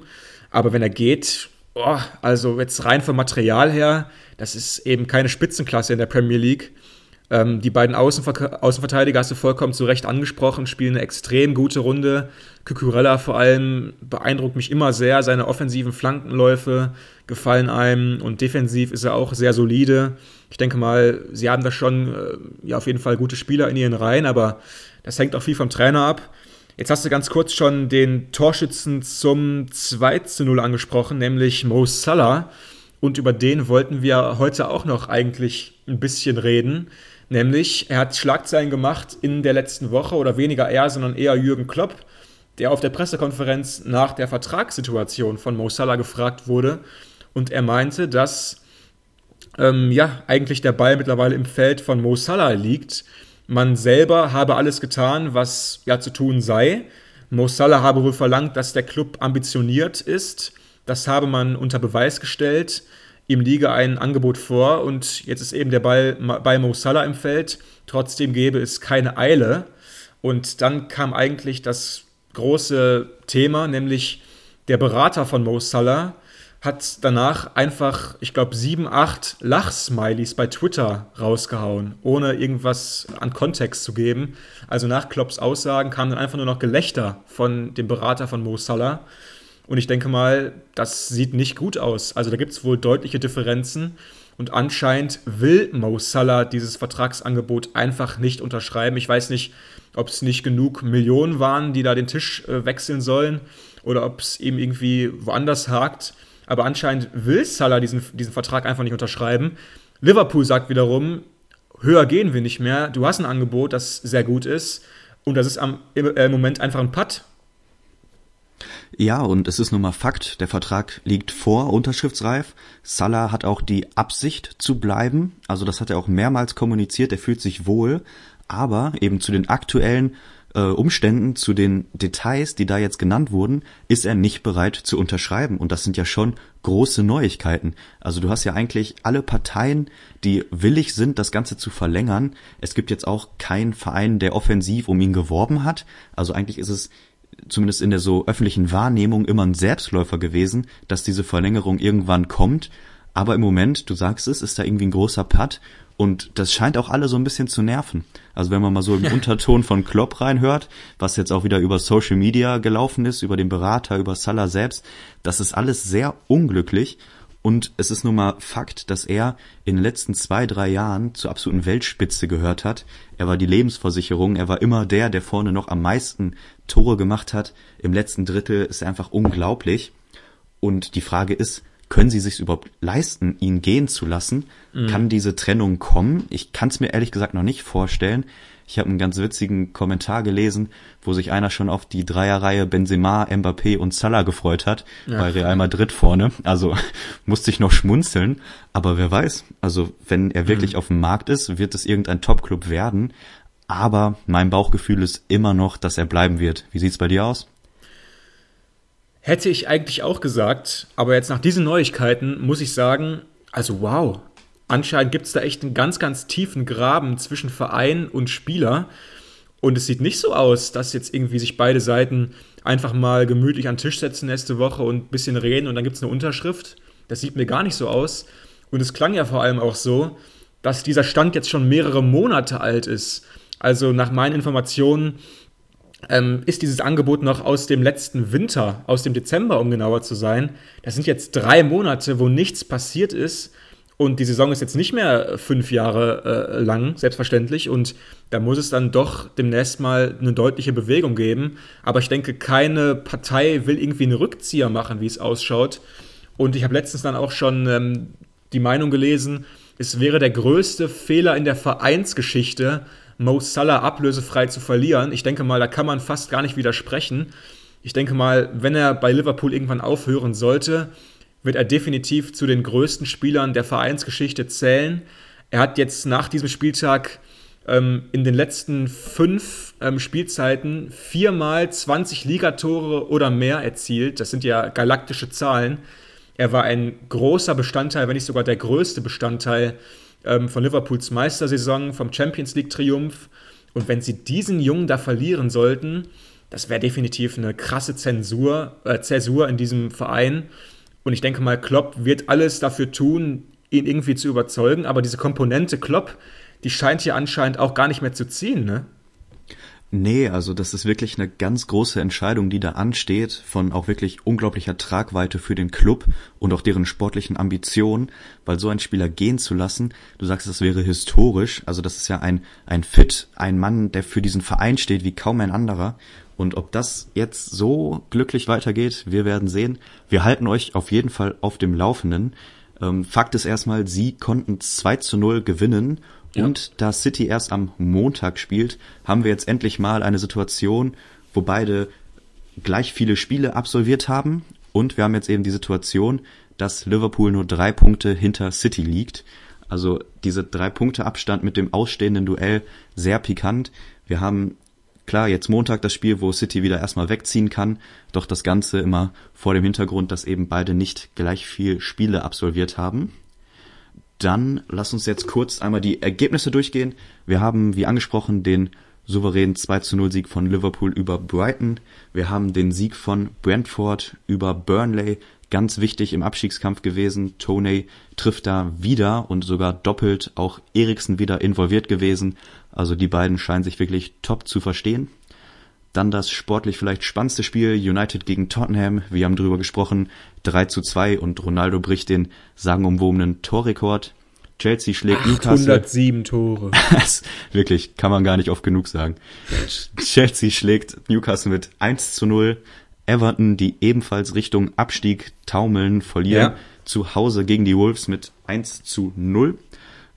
Aber wenn er geht, oh, also jetzt rein vom Material her, das ist eben keine Spitzenklasse in der Premier League. Ähm, die beiden Außenver Außenverteidiger hast du vollkommen zu Recht angesprochen, spielen eine extrem gute Runde. Cucurella vor allem beeindruckt mich immer sehr. Seine offensiven Flankenläufe gefallen einem und defensiv ist er auch sehr solide. Ich denke mal, sie haben da schon äh, ja, auf jeden Fall gute Spieler in ihren Reihen, aber das hängt auch viel vom Trainer ab. Jetzt hast du ganz kurz schon den Torschützen zum 2 zu 0 angesprochen, nämlich Mo Salah. Und über den wollten wir heute auch noch eigentlich ein bisschen reden. Nämlich, er hat Schlagzeilen gemacht in der letzten Woche oder weniger er, sondern eher Jürgen Klopp, der auf der Pressekonferenz nach der Vertragssituation von Mo Salah gefragt wurde. Und er meinte, dass ähm, ja, eigentlich der Ball mittlerweile im Feld von Mo Salah liegt. Man selber habe alles getan, was ja zu tun sei. Mo Salah habe wohl verlangt, dass der Club ambitioniert ist. Das habe man unter Beweis gestellt ihm liege ein Angebot vor und jetzt ist eben der Ball bei Mo Salah im Feld. Trotzdem gäbe es keine Eile. Und dann kam eigentlich das große Thema, nämlich der Berater von Mo Salah hat danach einfach, ich glaube, sieben, acht Lachsmilies bei Twitter rausgehauen, ohne irgendwas an Kontext zu geben. Also nach Klopps Aussagen kam dann einfach nur noch Gelächter von dem Berater von Mo Salah. Und ich denke mal, das sieht nicht gut aus. Also da gibt es wohl deutliche Differenzen. Und anscheinend will Mo Salah dieses Vertragsangebot einfach nicht unterschreiben. Ich weiß nicht, ob es nicht genug Millionen waren, die da den Tisch äh, wechseln sollen oder ob es ihm irgendwie woanders hakt. Aber anscheinend will Salah diesen, diesen Vertrag einfach nicht unterschreiben. Liverpool sagt wiederum, höher gehen wir nicht mehr. Du hast ein Angebot, das sehr gut ist. Und das ist am, im Moment einfach ein Putt. Ja, und es ist nun mal Fakt, der Vertrag liegt vor, unterschriftsreif. Salah hat auch die Absicht zu bleiben, also das hat er auch mehrmals kommuniziert, er fühlt sich wohl, aber eben zu den aktuellen äh, Umständen, zu den Details, die da jetzt genannt wurden, ist er nicht bereit zu unterschreiben. Und das sind ja schon große Neuigkeiten. Also du hast ja eigentlich alle Parteien, die willig sind, das Ganze zu verlängern. Es gibt jetzt auch keinen Verein, der offensiv um ihn geworben hat. Also eigentlich ist es zumindest in der so öffentlichen Wahrnehmung immer ein Selbstläufer gewesen, dass diese Verlängerung irgendwann kommt. Aber im Moment, du sagst es, ist da irgendwie ein großer Putt und das scheint auch alle so ein bisschen zu nerven. Also wenn man mal so im Unterton von Klopp reinhört, was jetzt auch wieder über Social Media gelaufen ist, über den Berater, über Salah selbst, das ist alles sehr unglücklich und es ist nun mal Fakt, dass er in den letzten zwei, drei Jahren zur absoluten Weltspitze gehört hat. Er war die Lebensversicherung, er war immer der, der vorne noch am meisten Tore gemacht hat. Im letzten Drittel ist er einfach unglaublich. Und die Frage ist, können sie sich überhaupt leisten, ihn gehen zu lassen? Mhm. Kann diese Trennung kommen? Ich kann es mir ehrlich gesagt noch nicht vorstellen. Ich habe einen ganz witzigen Kommentar gelesen, wo sich einer schon auf die Dreierreihe Benzema, Mbappé und Salah gefreut hat, ja. bei Real Madrid vorne. Also musste ich noch schmunzeln. Aber wer weiß, also wenn er wirklich mhm. auf dem Markt ist, wird es irgendein Topclub werden. Aber mein Bauchgefühl ist immer noch, dass er bleiben wird. Wie sieht's bei dir aus? Hätte ich eigentlich auch gesagt, aber jetzt nach diesen Neuigkeiten muss ich sagen, also wow, anscheinend gibt es da echt einen ganz, ganz tiefen Graben zwischen Verein und Spieler. Und es sieht nicht so aus, dass jetzt irgendwie sich beide Seiten einfach mal gemütlich an den Tisch setzen nächste Woche und ein bisschen reden und dann gibt es eine Unterschrift. Das sieht mir gar nicht so aus. Und es klang ja vor allem auch so, dass dieser Stand jetzt schon mehrere Monate alt ist. Also nach meinen Informationen ähm, ist dieses Angebot noch aus dem letzten Winter, aus dem Dezember, um genauer zu sein. Das sind jetzt drei Monate, wo nichts passiert ist. Und die Saison ist jetzt nicht mehr fünf Jahre äh, lang, selbstverständlich. Und da muss es dann doch demnächst mal eine deutliche Bewegung geben. Aber ich denke, keine Partei will irgendwie einen Rückzieher machen, wie es ausschaut. Und ich habe letztens dann auch schon ähm, die Meinung gelesen, es wäre der größte Fehler in der Vereinsgeschichte, Mo Salah ablösefrei zu verlieren. Ich denke mal, da kann man fast gar nicht widersprechen. Ich denke mal, wenn er bei Liverpool irgendwann aufhören sollte, wird er definitiv zu den größten Spielern der Vereinsgeschichte zählen. Er hat jetzt nach diesem Spieltag ähm, in den letzten fünf ähm, Spielzeiten viermal 20 Ligatore oder mehr erzielt. Das sind ja galaktische Zahlen. Er war ein großer Bestandteil, wenn nicht sogar der größte Bestandteil ähm, von Liverpools Meistersaison, vom Champions League-Triumph. Und wenn sie diesen Jungen da verlieren sollten, das wäre definitiv eine krasse Zensur, äh, Zäsur in diesem Verein. Und ich denke mal, Klopp wird alles dafür tun, ihn irgendwie zu überzeugen. Aber diese Komponente Klopp, die scheint hier anscheinend auch gar nicht mehr zu ziehen, ne? Nee, also das ist wirklich eine ganz große Entscheidung, die da ansteht, von auch wirklich unglaublicher Tragweite für den Club und auch deren sportlichen Ambitionen, weil so ein Spieler gehen zu lassen, du sagst, das wäre historisch, also das ist ja ein, ein Fit, ein Mann, der für diesen Verein steht wie kaum ein anderer. Und ob das jetzt so glücklich weitergeht, wir werden sehen. Wir halten euch auf jeden Fall auf dem Laufenden. Ähm, Fakt ist erstmal, sie konnten 2 zu 0 gewinnen ja. Und da City erst am Montag spielt, haben wir jetzt endlich mal eine Situation, wo beide gleich viele Spiele absolviert haben. Und wir haben jetzt eben die Situation, dass Liverpool nur drei Punkte hinter City liegt. Also diese drei Punkte Abstand mit dem ausstehenden Duell sehr pikant. Wir haben klar jetzt Montag das Spiel, wo City wieder erstmal wegziehen kann, doch das Ganze immer vor dem Hintergrund, dass eben beide nicht gleich viel Spiele absolviert haben. Dann lass uns jetzt kurz einmal die Ergebnisse durchgehen. Wir haben, wie angesprochen, den souveränen 2 zu 0 Sieg von Liverpool über Brighton. Wir haben den Sieg von Brentford über Burnley. Ganz wichtig im Abstiegskampf gewesen. Tony trifft da wieder und sogar doppelt. Auch Eriksen wieder involviert gewesen. Also die beiden scheinen sich wirklich top zu verstehen. Dann das sportlich vielleicht spannendste Spiel, United gegen Tottenham. Wir haben drüber gesprochen. 3 zu 2 und Ronaldo bricht den sagenumwobenen Torrekord. Chelsea schlägt 807 Newcastle. Tore. wirklich, kann man gar nicht oft genug sagen. Chelsea schlägt Newcastle mit 1 zu 0. Everton, die ebenfalls Richtung Abstieg taumeln, verlieren ja. zu Hause gegen die Wolves mit 1 zu 0.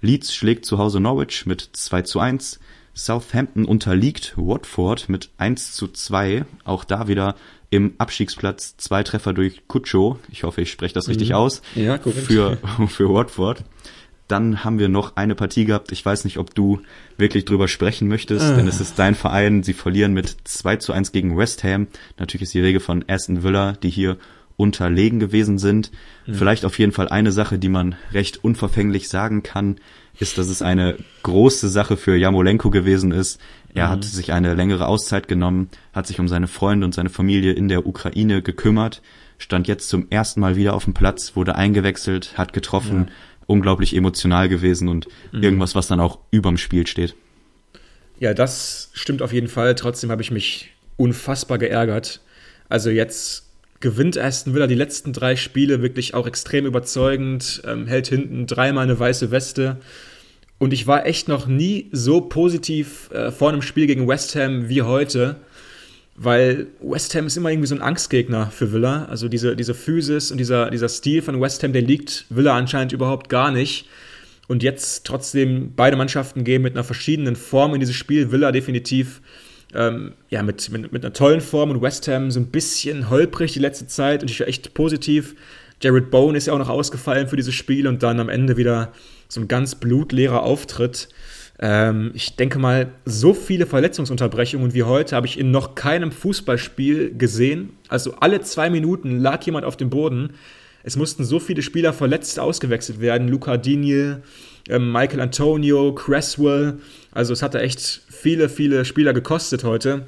Leeds schlägt zu Hause Norwich mit 2 zu 1. Southampton unterliegt Watford mit 1 zu 2. Auch da wieder im Abstiegsplatz zwei Treffer durch Kutscho. Ich hoffe, ich spreche das richtig mhm. aus. Ja. Für, für Watford. Dann haben wir noch eine Partie gehabt. Ich weiß nicht, ob du wirklich drüber sprechen möchtest, äh. denn es ist dein Verein. Sie verlieren mit 2 zu 1 gegen West Ham. Natürlich ist die Regel von Aston Villa, die hier unterlegen gewesen sind. Mhm. Vielleicht auf jeden Fall eine Sache, die man recht unverfänglich sagen kann ist, dass es eine große Sache für Jamolenko gewesen ist. Er mhm. hat sich eine längere Auszeit genommen, hat sich um seine Freunde und seine Familie in der Ukraine gekümmert, stand jetzt zum ersten Mal wieder auf dem Platz, wurde eingewechselt, hat getroffen, ja. unglaublich emotional gewesen und mhm. irgendwas, was dann auch überm Spiel steht. Ja, das stimmt auf jeden Fall. Trotzdem habe ich mich unfassbar geärgert. Also jetzt gewinnt Aston Villa die letzten drei Spiele wirklich auch extrem überzeugend, ähm, hält hinten dreimal eine weiße Weste. Und ich war echt noch nie so positiv äh, vor einem Spiel gegen West Ham wie heute, weil West Ham ist immer irgendwie so ein Angstgegner für Villa. Also diese, diese Physis und dieser, dieser Stil von West Ham, der liegt Villa anscheinend überhaupt gar nicht. Und jetzt trotzdem beide Mannschaften gehen mit einer verschiedenen Form in dieses Spiel. Villa definitiv ähm, ja, mit, mit, mit, einer tollen Form und West Ham so ein bisschen holprig die letzte Zeit und ich war echt positiv. Jared Bowen ist ja auch noch ausgefallen für dieses Spiel und dann am Ende wieder so ein ganz blutleerer Auftritt. Ähm, ich denke mal, so viele Verletzungsunterbrechungen wie heute habe ich in noch keinem Fußballspiel gesehen. Also alle zwei Minuten lag jemand auf dem Boden. Es mussten so viele Spieler verletzt ausgewechselt werden. Luca Digne, ähm, Michael Antonio, Cresswell. Also es hatte echt viele, viele Spieler gekostet heute.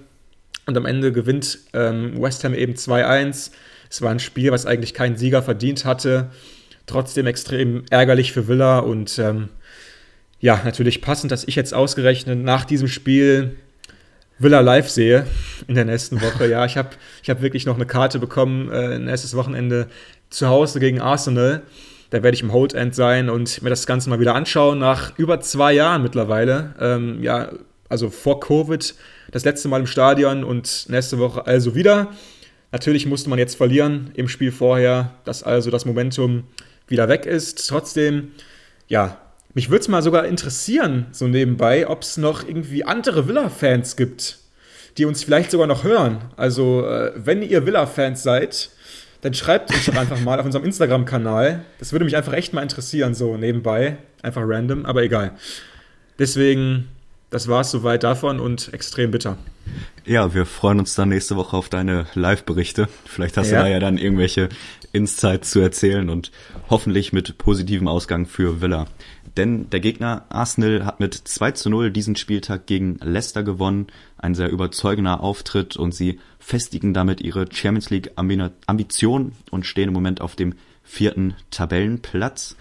Und am Ende gewinnt ähm, West Ham eben 2-1. Es war ein Spiel, was eigentlich keinen Sieger verdient hatte. Trotzdem extrem ärgerlich für Villa und ähm, ja, natürlich passend, dass ich jetzt ausgerechnet nach diesem Spiel Villa live sehe in der nächsten Woche. Ja, ich habe ich hab wirklich noch eine Karte bekommen, äh, nächstes Wochenende zu Hause gegen Arsenal. Da werde ich im Hold End sein und mir das Ganze mal wieder anschauen. Nach über zwei Jahren mittlerweile. Ähm, ja, also vor Covid, das letzte Mal im Stadion und nächste Woche also wieder. Natürlich musste man jetzt verlieren im Spiel vorher, dass also das Momentum wieder weg ist. Trotzdem, ja, mich würde es mal sogar interessieren, so nebenbei, ob es noch irgendwie andere Villa-Fans gibt, die uns vielleicht sogar noch hören. Also, äh, wenn ihr Villa-Fans seid, dann schreibt uns doch einfach mal auf unserem Instagram-Kanal. Das würde mich einfach echt mal interessieren, so nebenbei. Einfach random, aber egal. Deswegen, das war es soweit davon und extrem bitter. Ja, wir freuen uns dann nächste Woche auf deine Live-Berichte. Vielleicht hast ja. du da ja dann irgendwelche Insights zu erzählen und hoffentlich mit positivem Ausgang für Villa. denn der Gegner Arsenal hat mit 2 zu 0 diesen Spieltag gegen Leicester gewonnen. Ein sehr überzeugender Auftritt und sie festigen damit ihre Champions League Ambition und stehen im Moment auf dem vierten Tabellenplatz.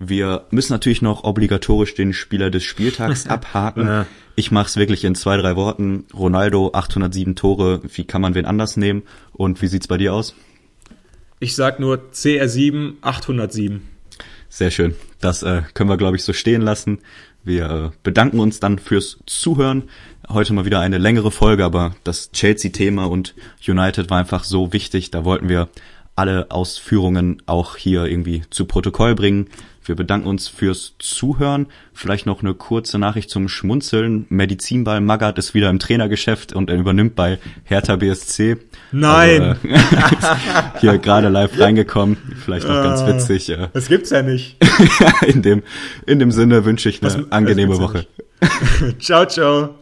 Wir müssen natürlich noch obligatorisch den Spieler des Spieltags abhaken. Ja. Ich mache es wirklich in zwei, drei Worten. Ronaldo, 807 Tore. Wie kann man wen anders nehmen? Und wie sieht's bei dir aus? Ich sag nur CR7, 807. Sehr schön. Das äh, können wir, glaube ich, so stehen lassen. Wir äh, bedanken uns dann fürs Zuhören. Heute mal wieder eine längere Folge, aber das Chelsea-Thema und United war einfach so wichtig. Da wollten wir alle Ausführungen auch hier irgendwie zu Protokoll bringen. Wir bedanken uns fürs Zuhören. Vielleicht noch eine kurze Nachricht zum Schmunzeln. Medizinball Magath ist wieder im Trainergeschäft und er übernimmt bei Hertha BSC. Nein! Also, äh, hier gerade live reingekommen. Vielleicht noch ganz ah, witzig. Äh. Das gibt's ja nicht. in dem, in dem Sinne wünsche ich eine das, angenehme Woche. ciao, ciao.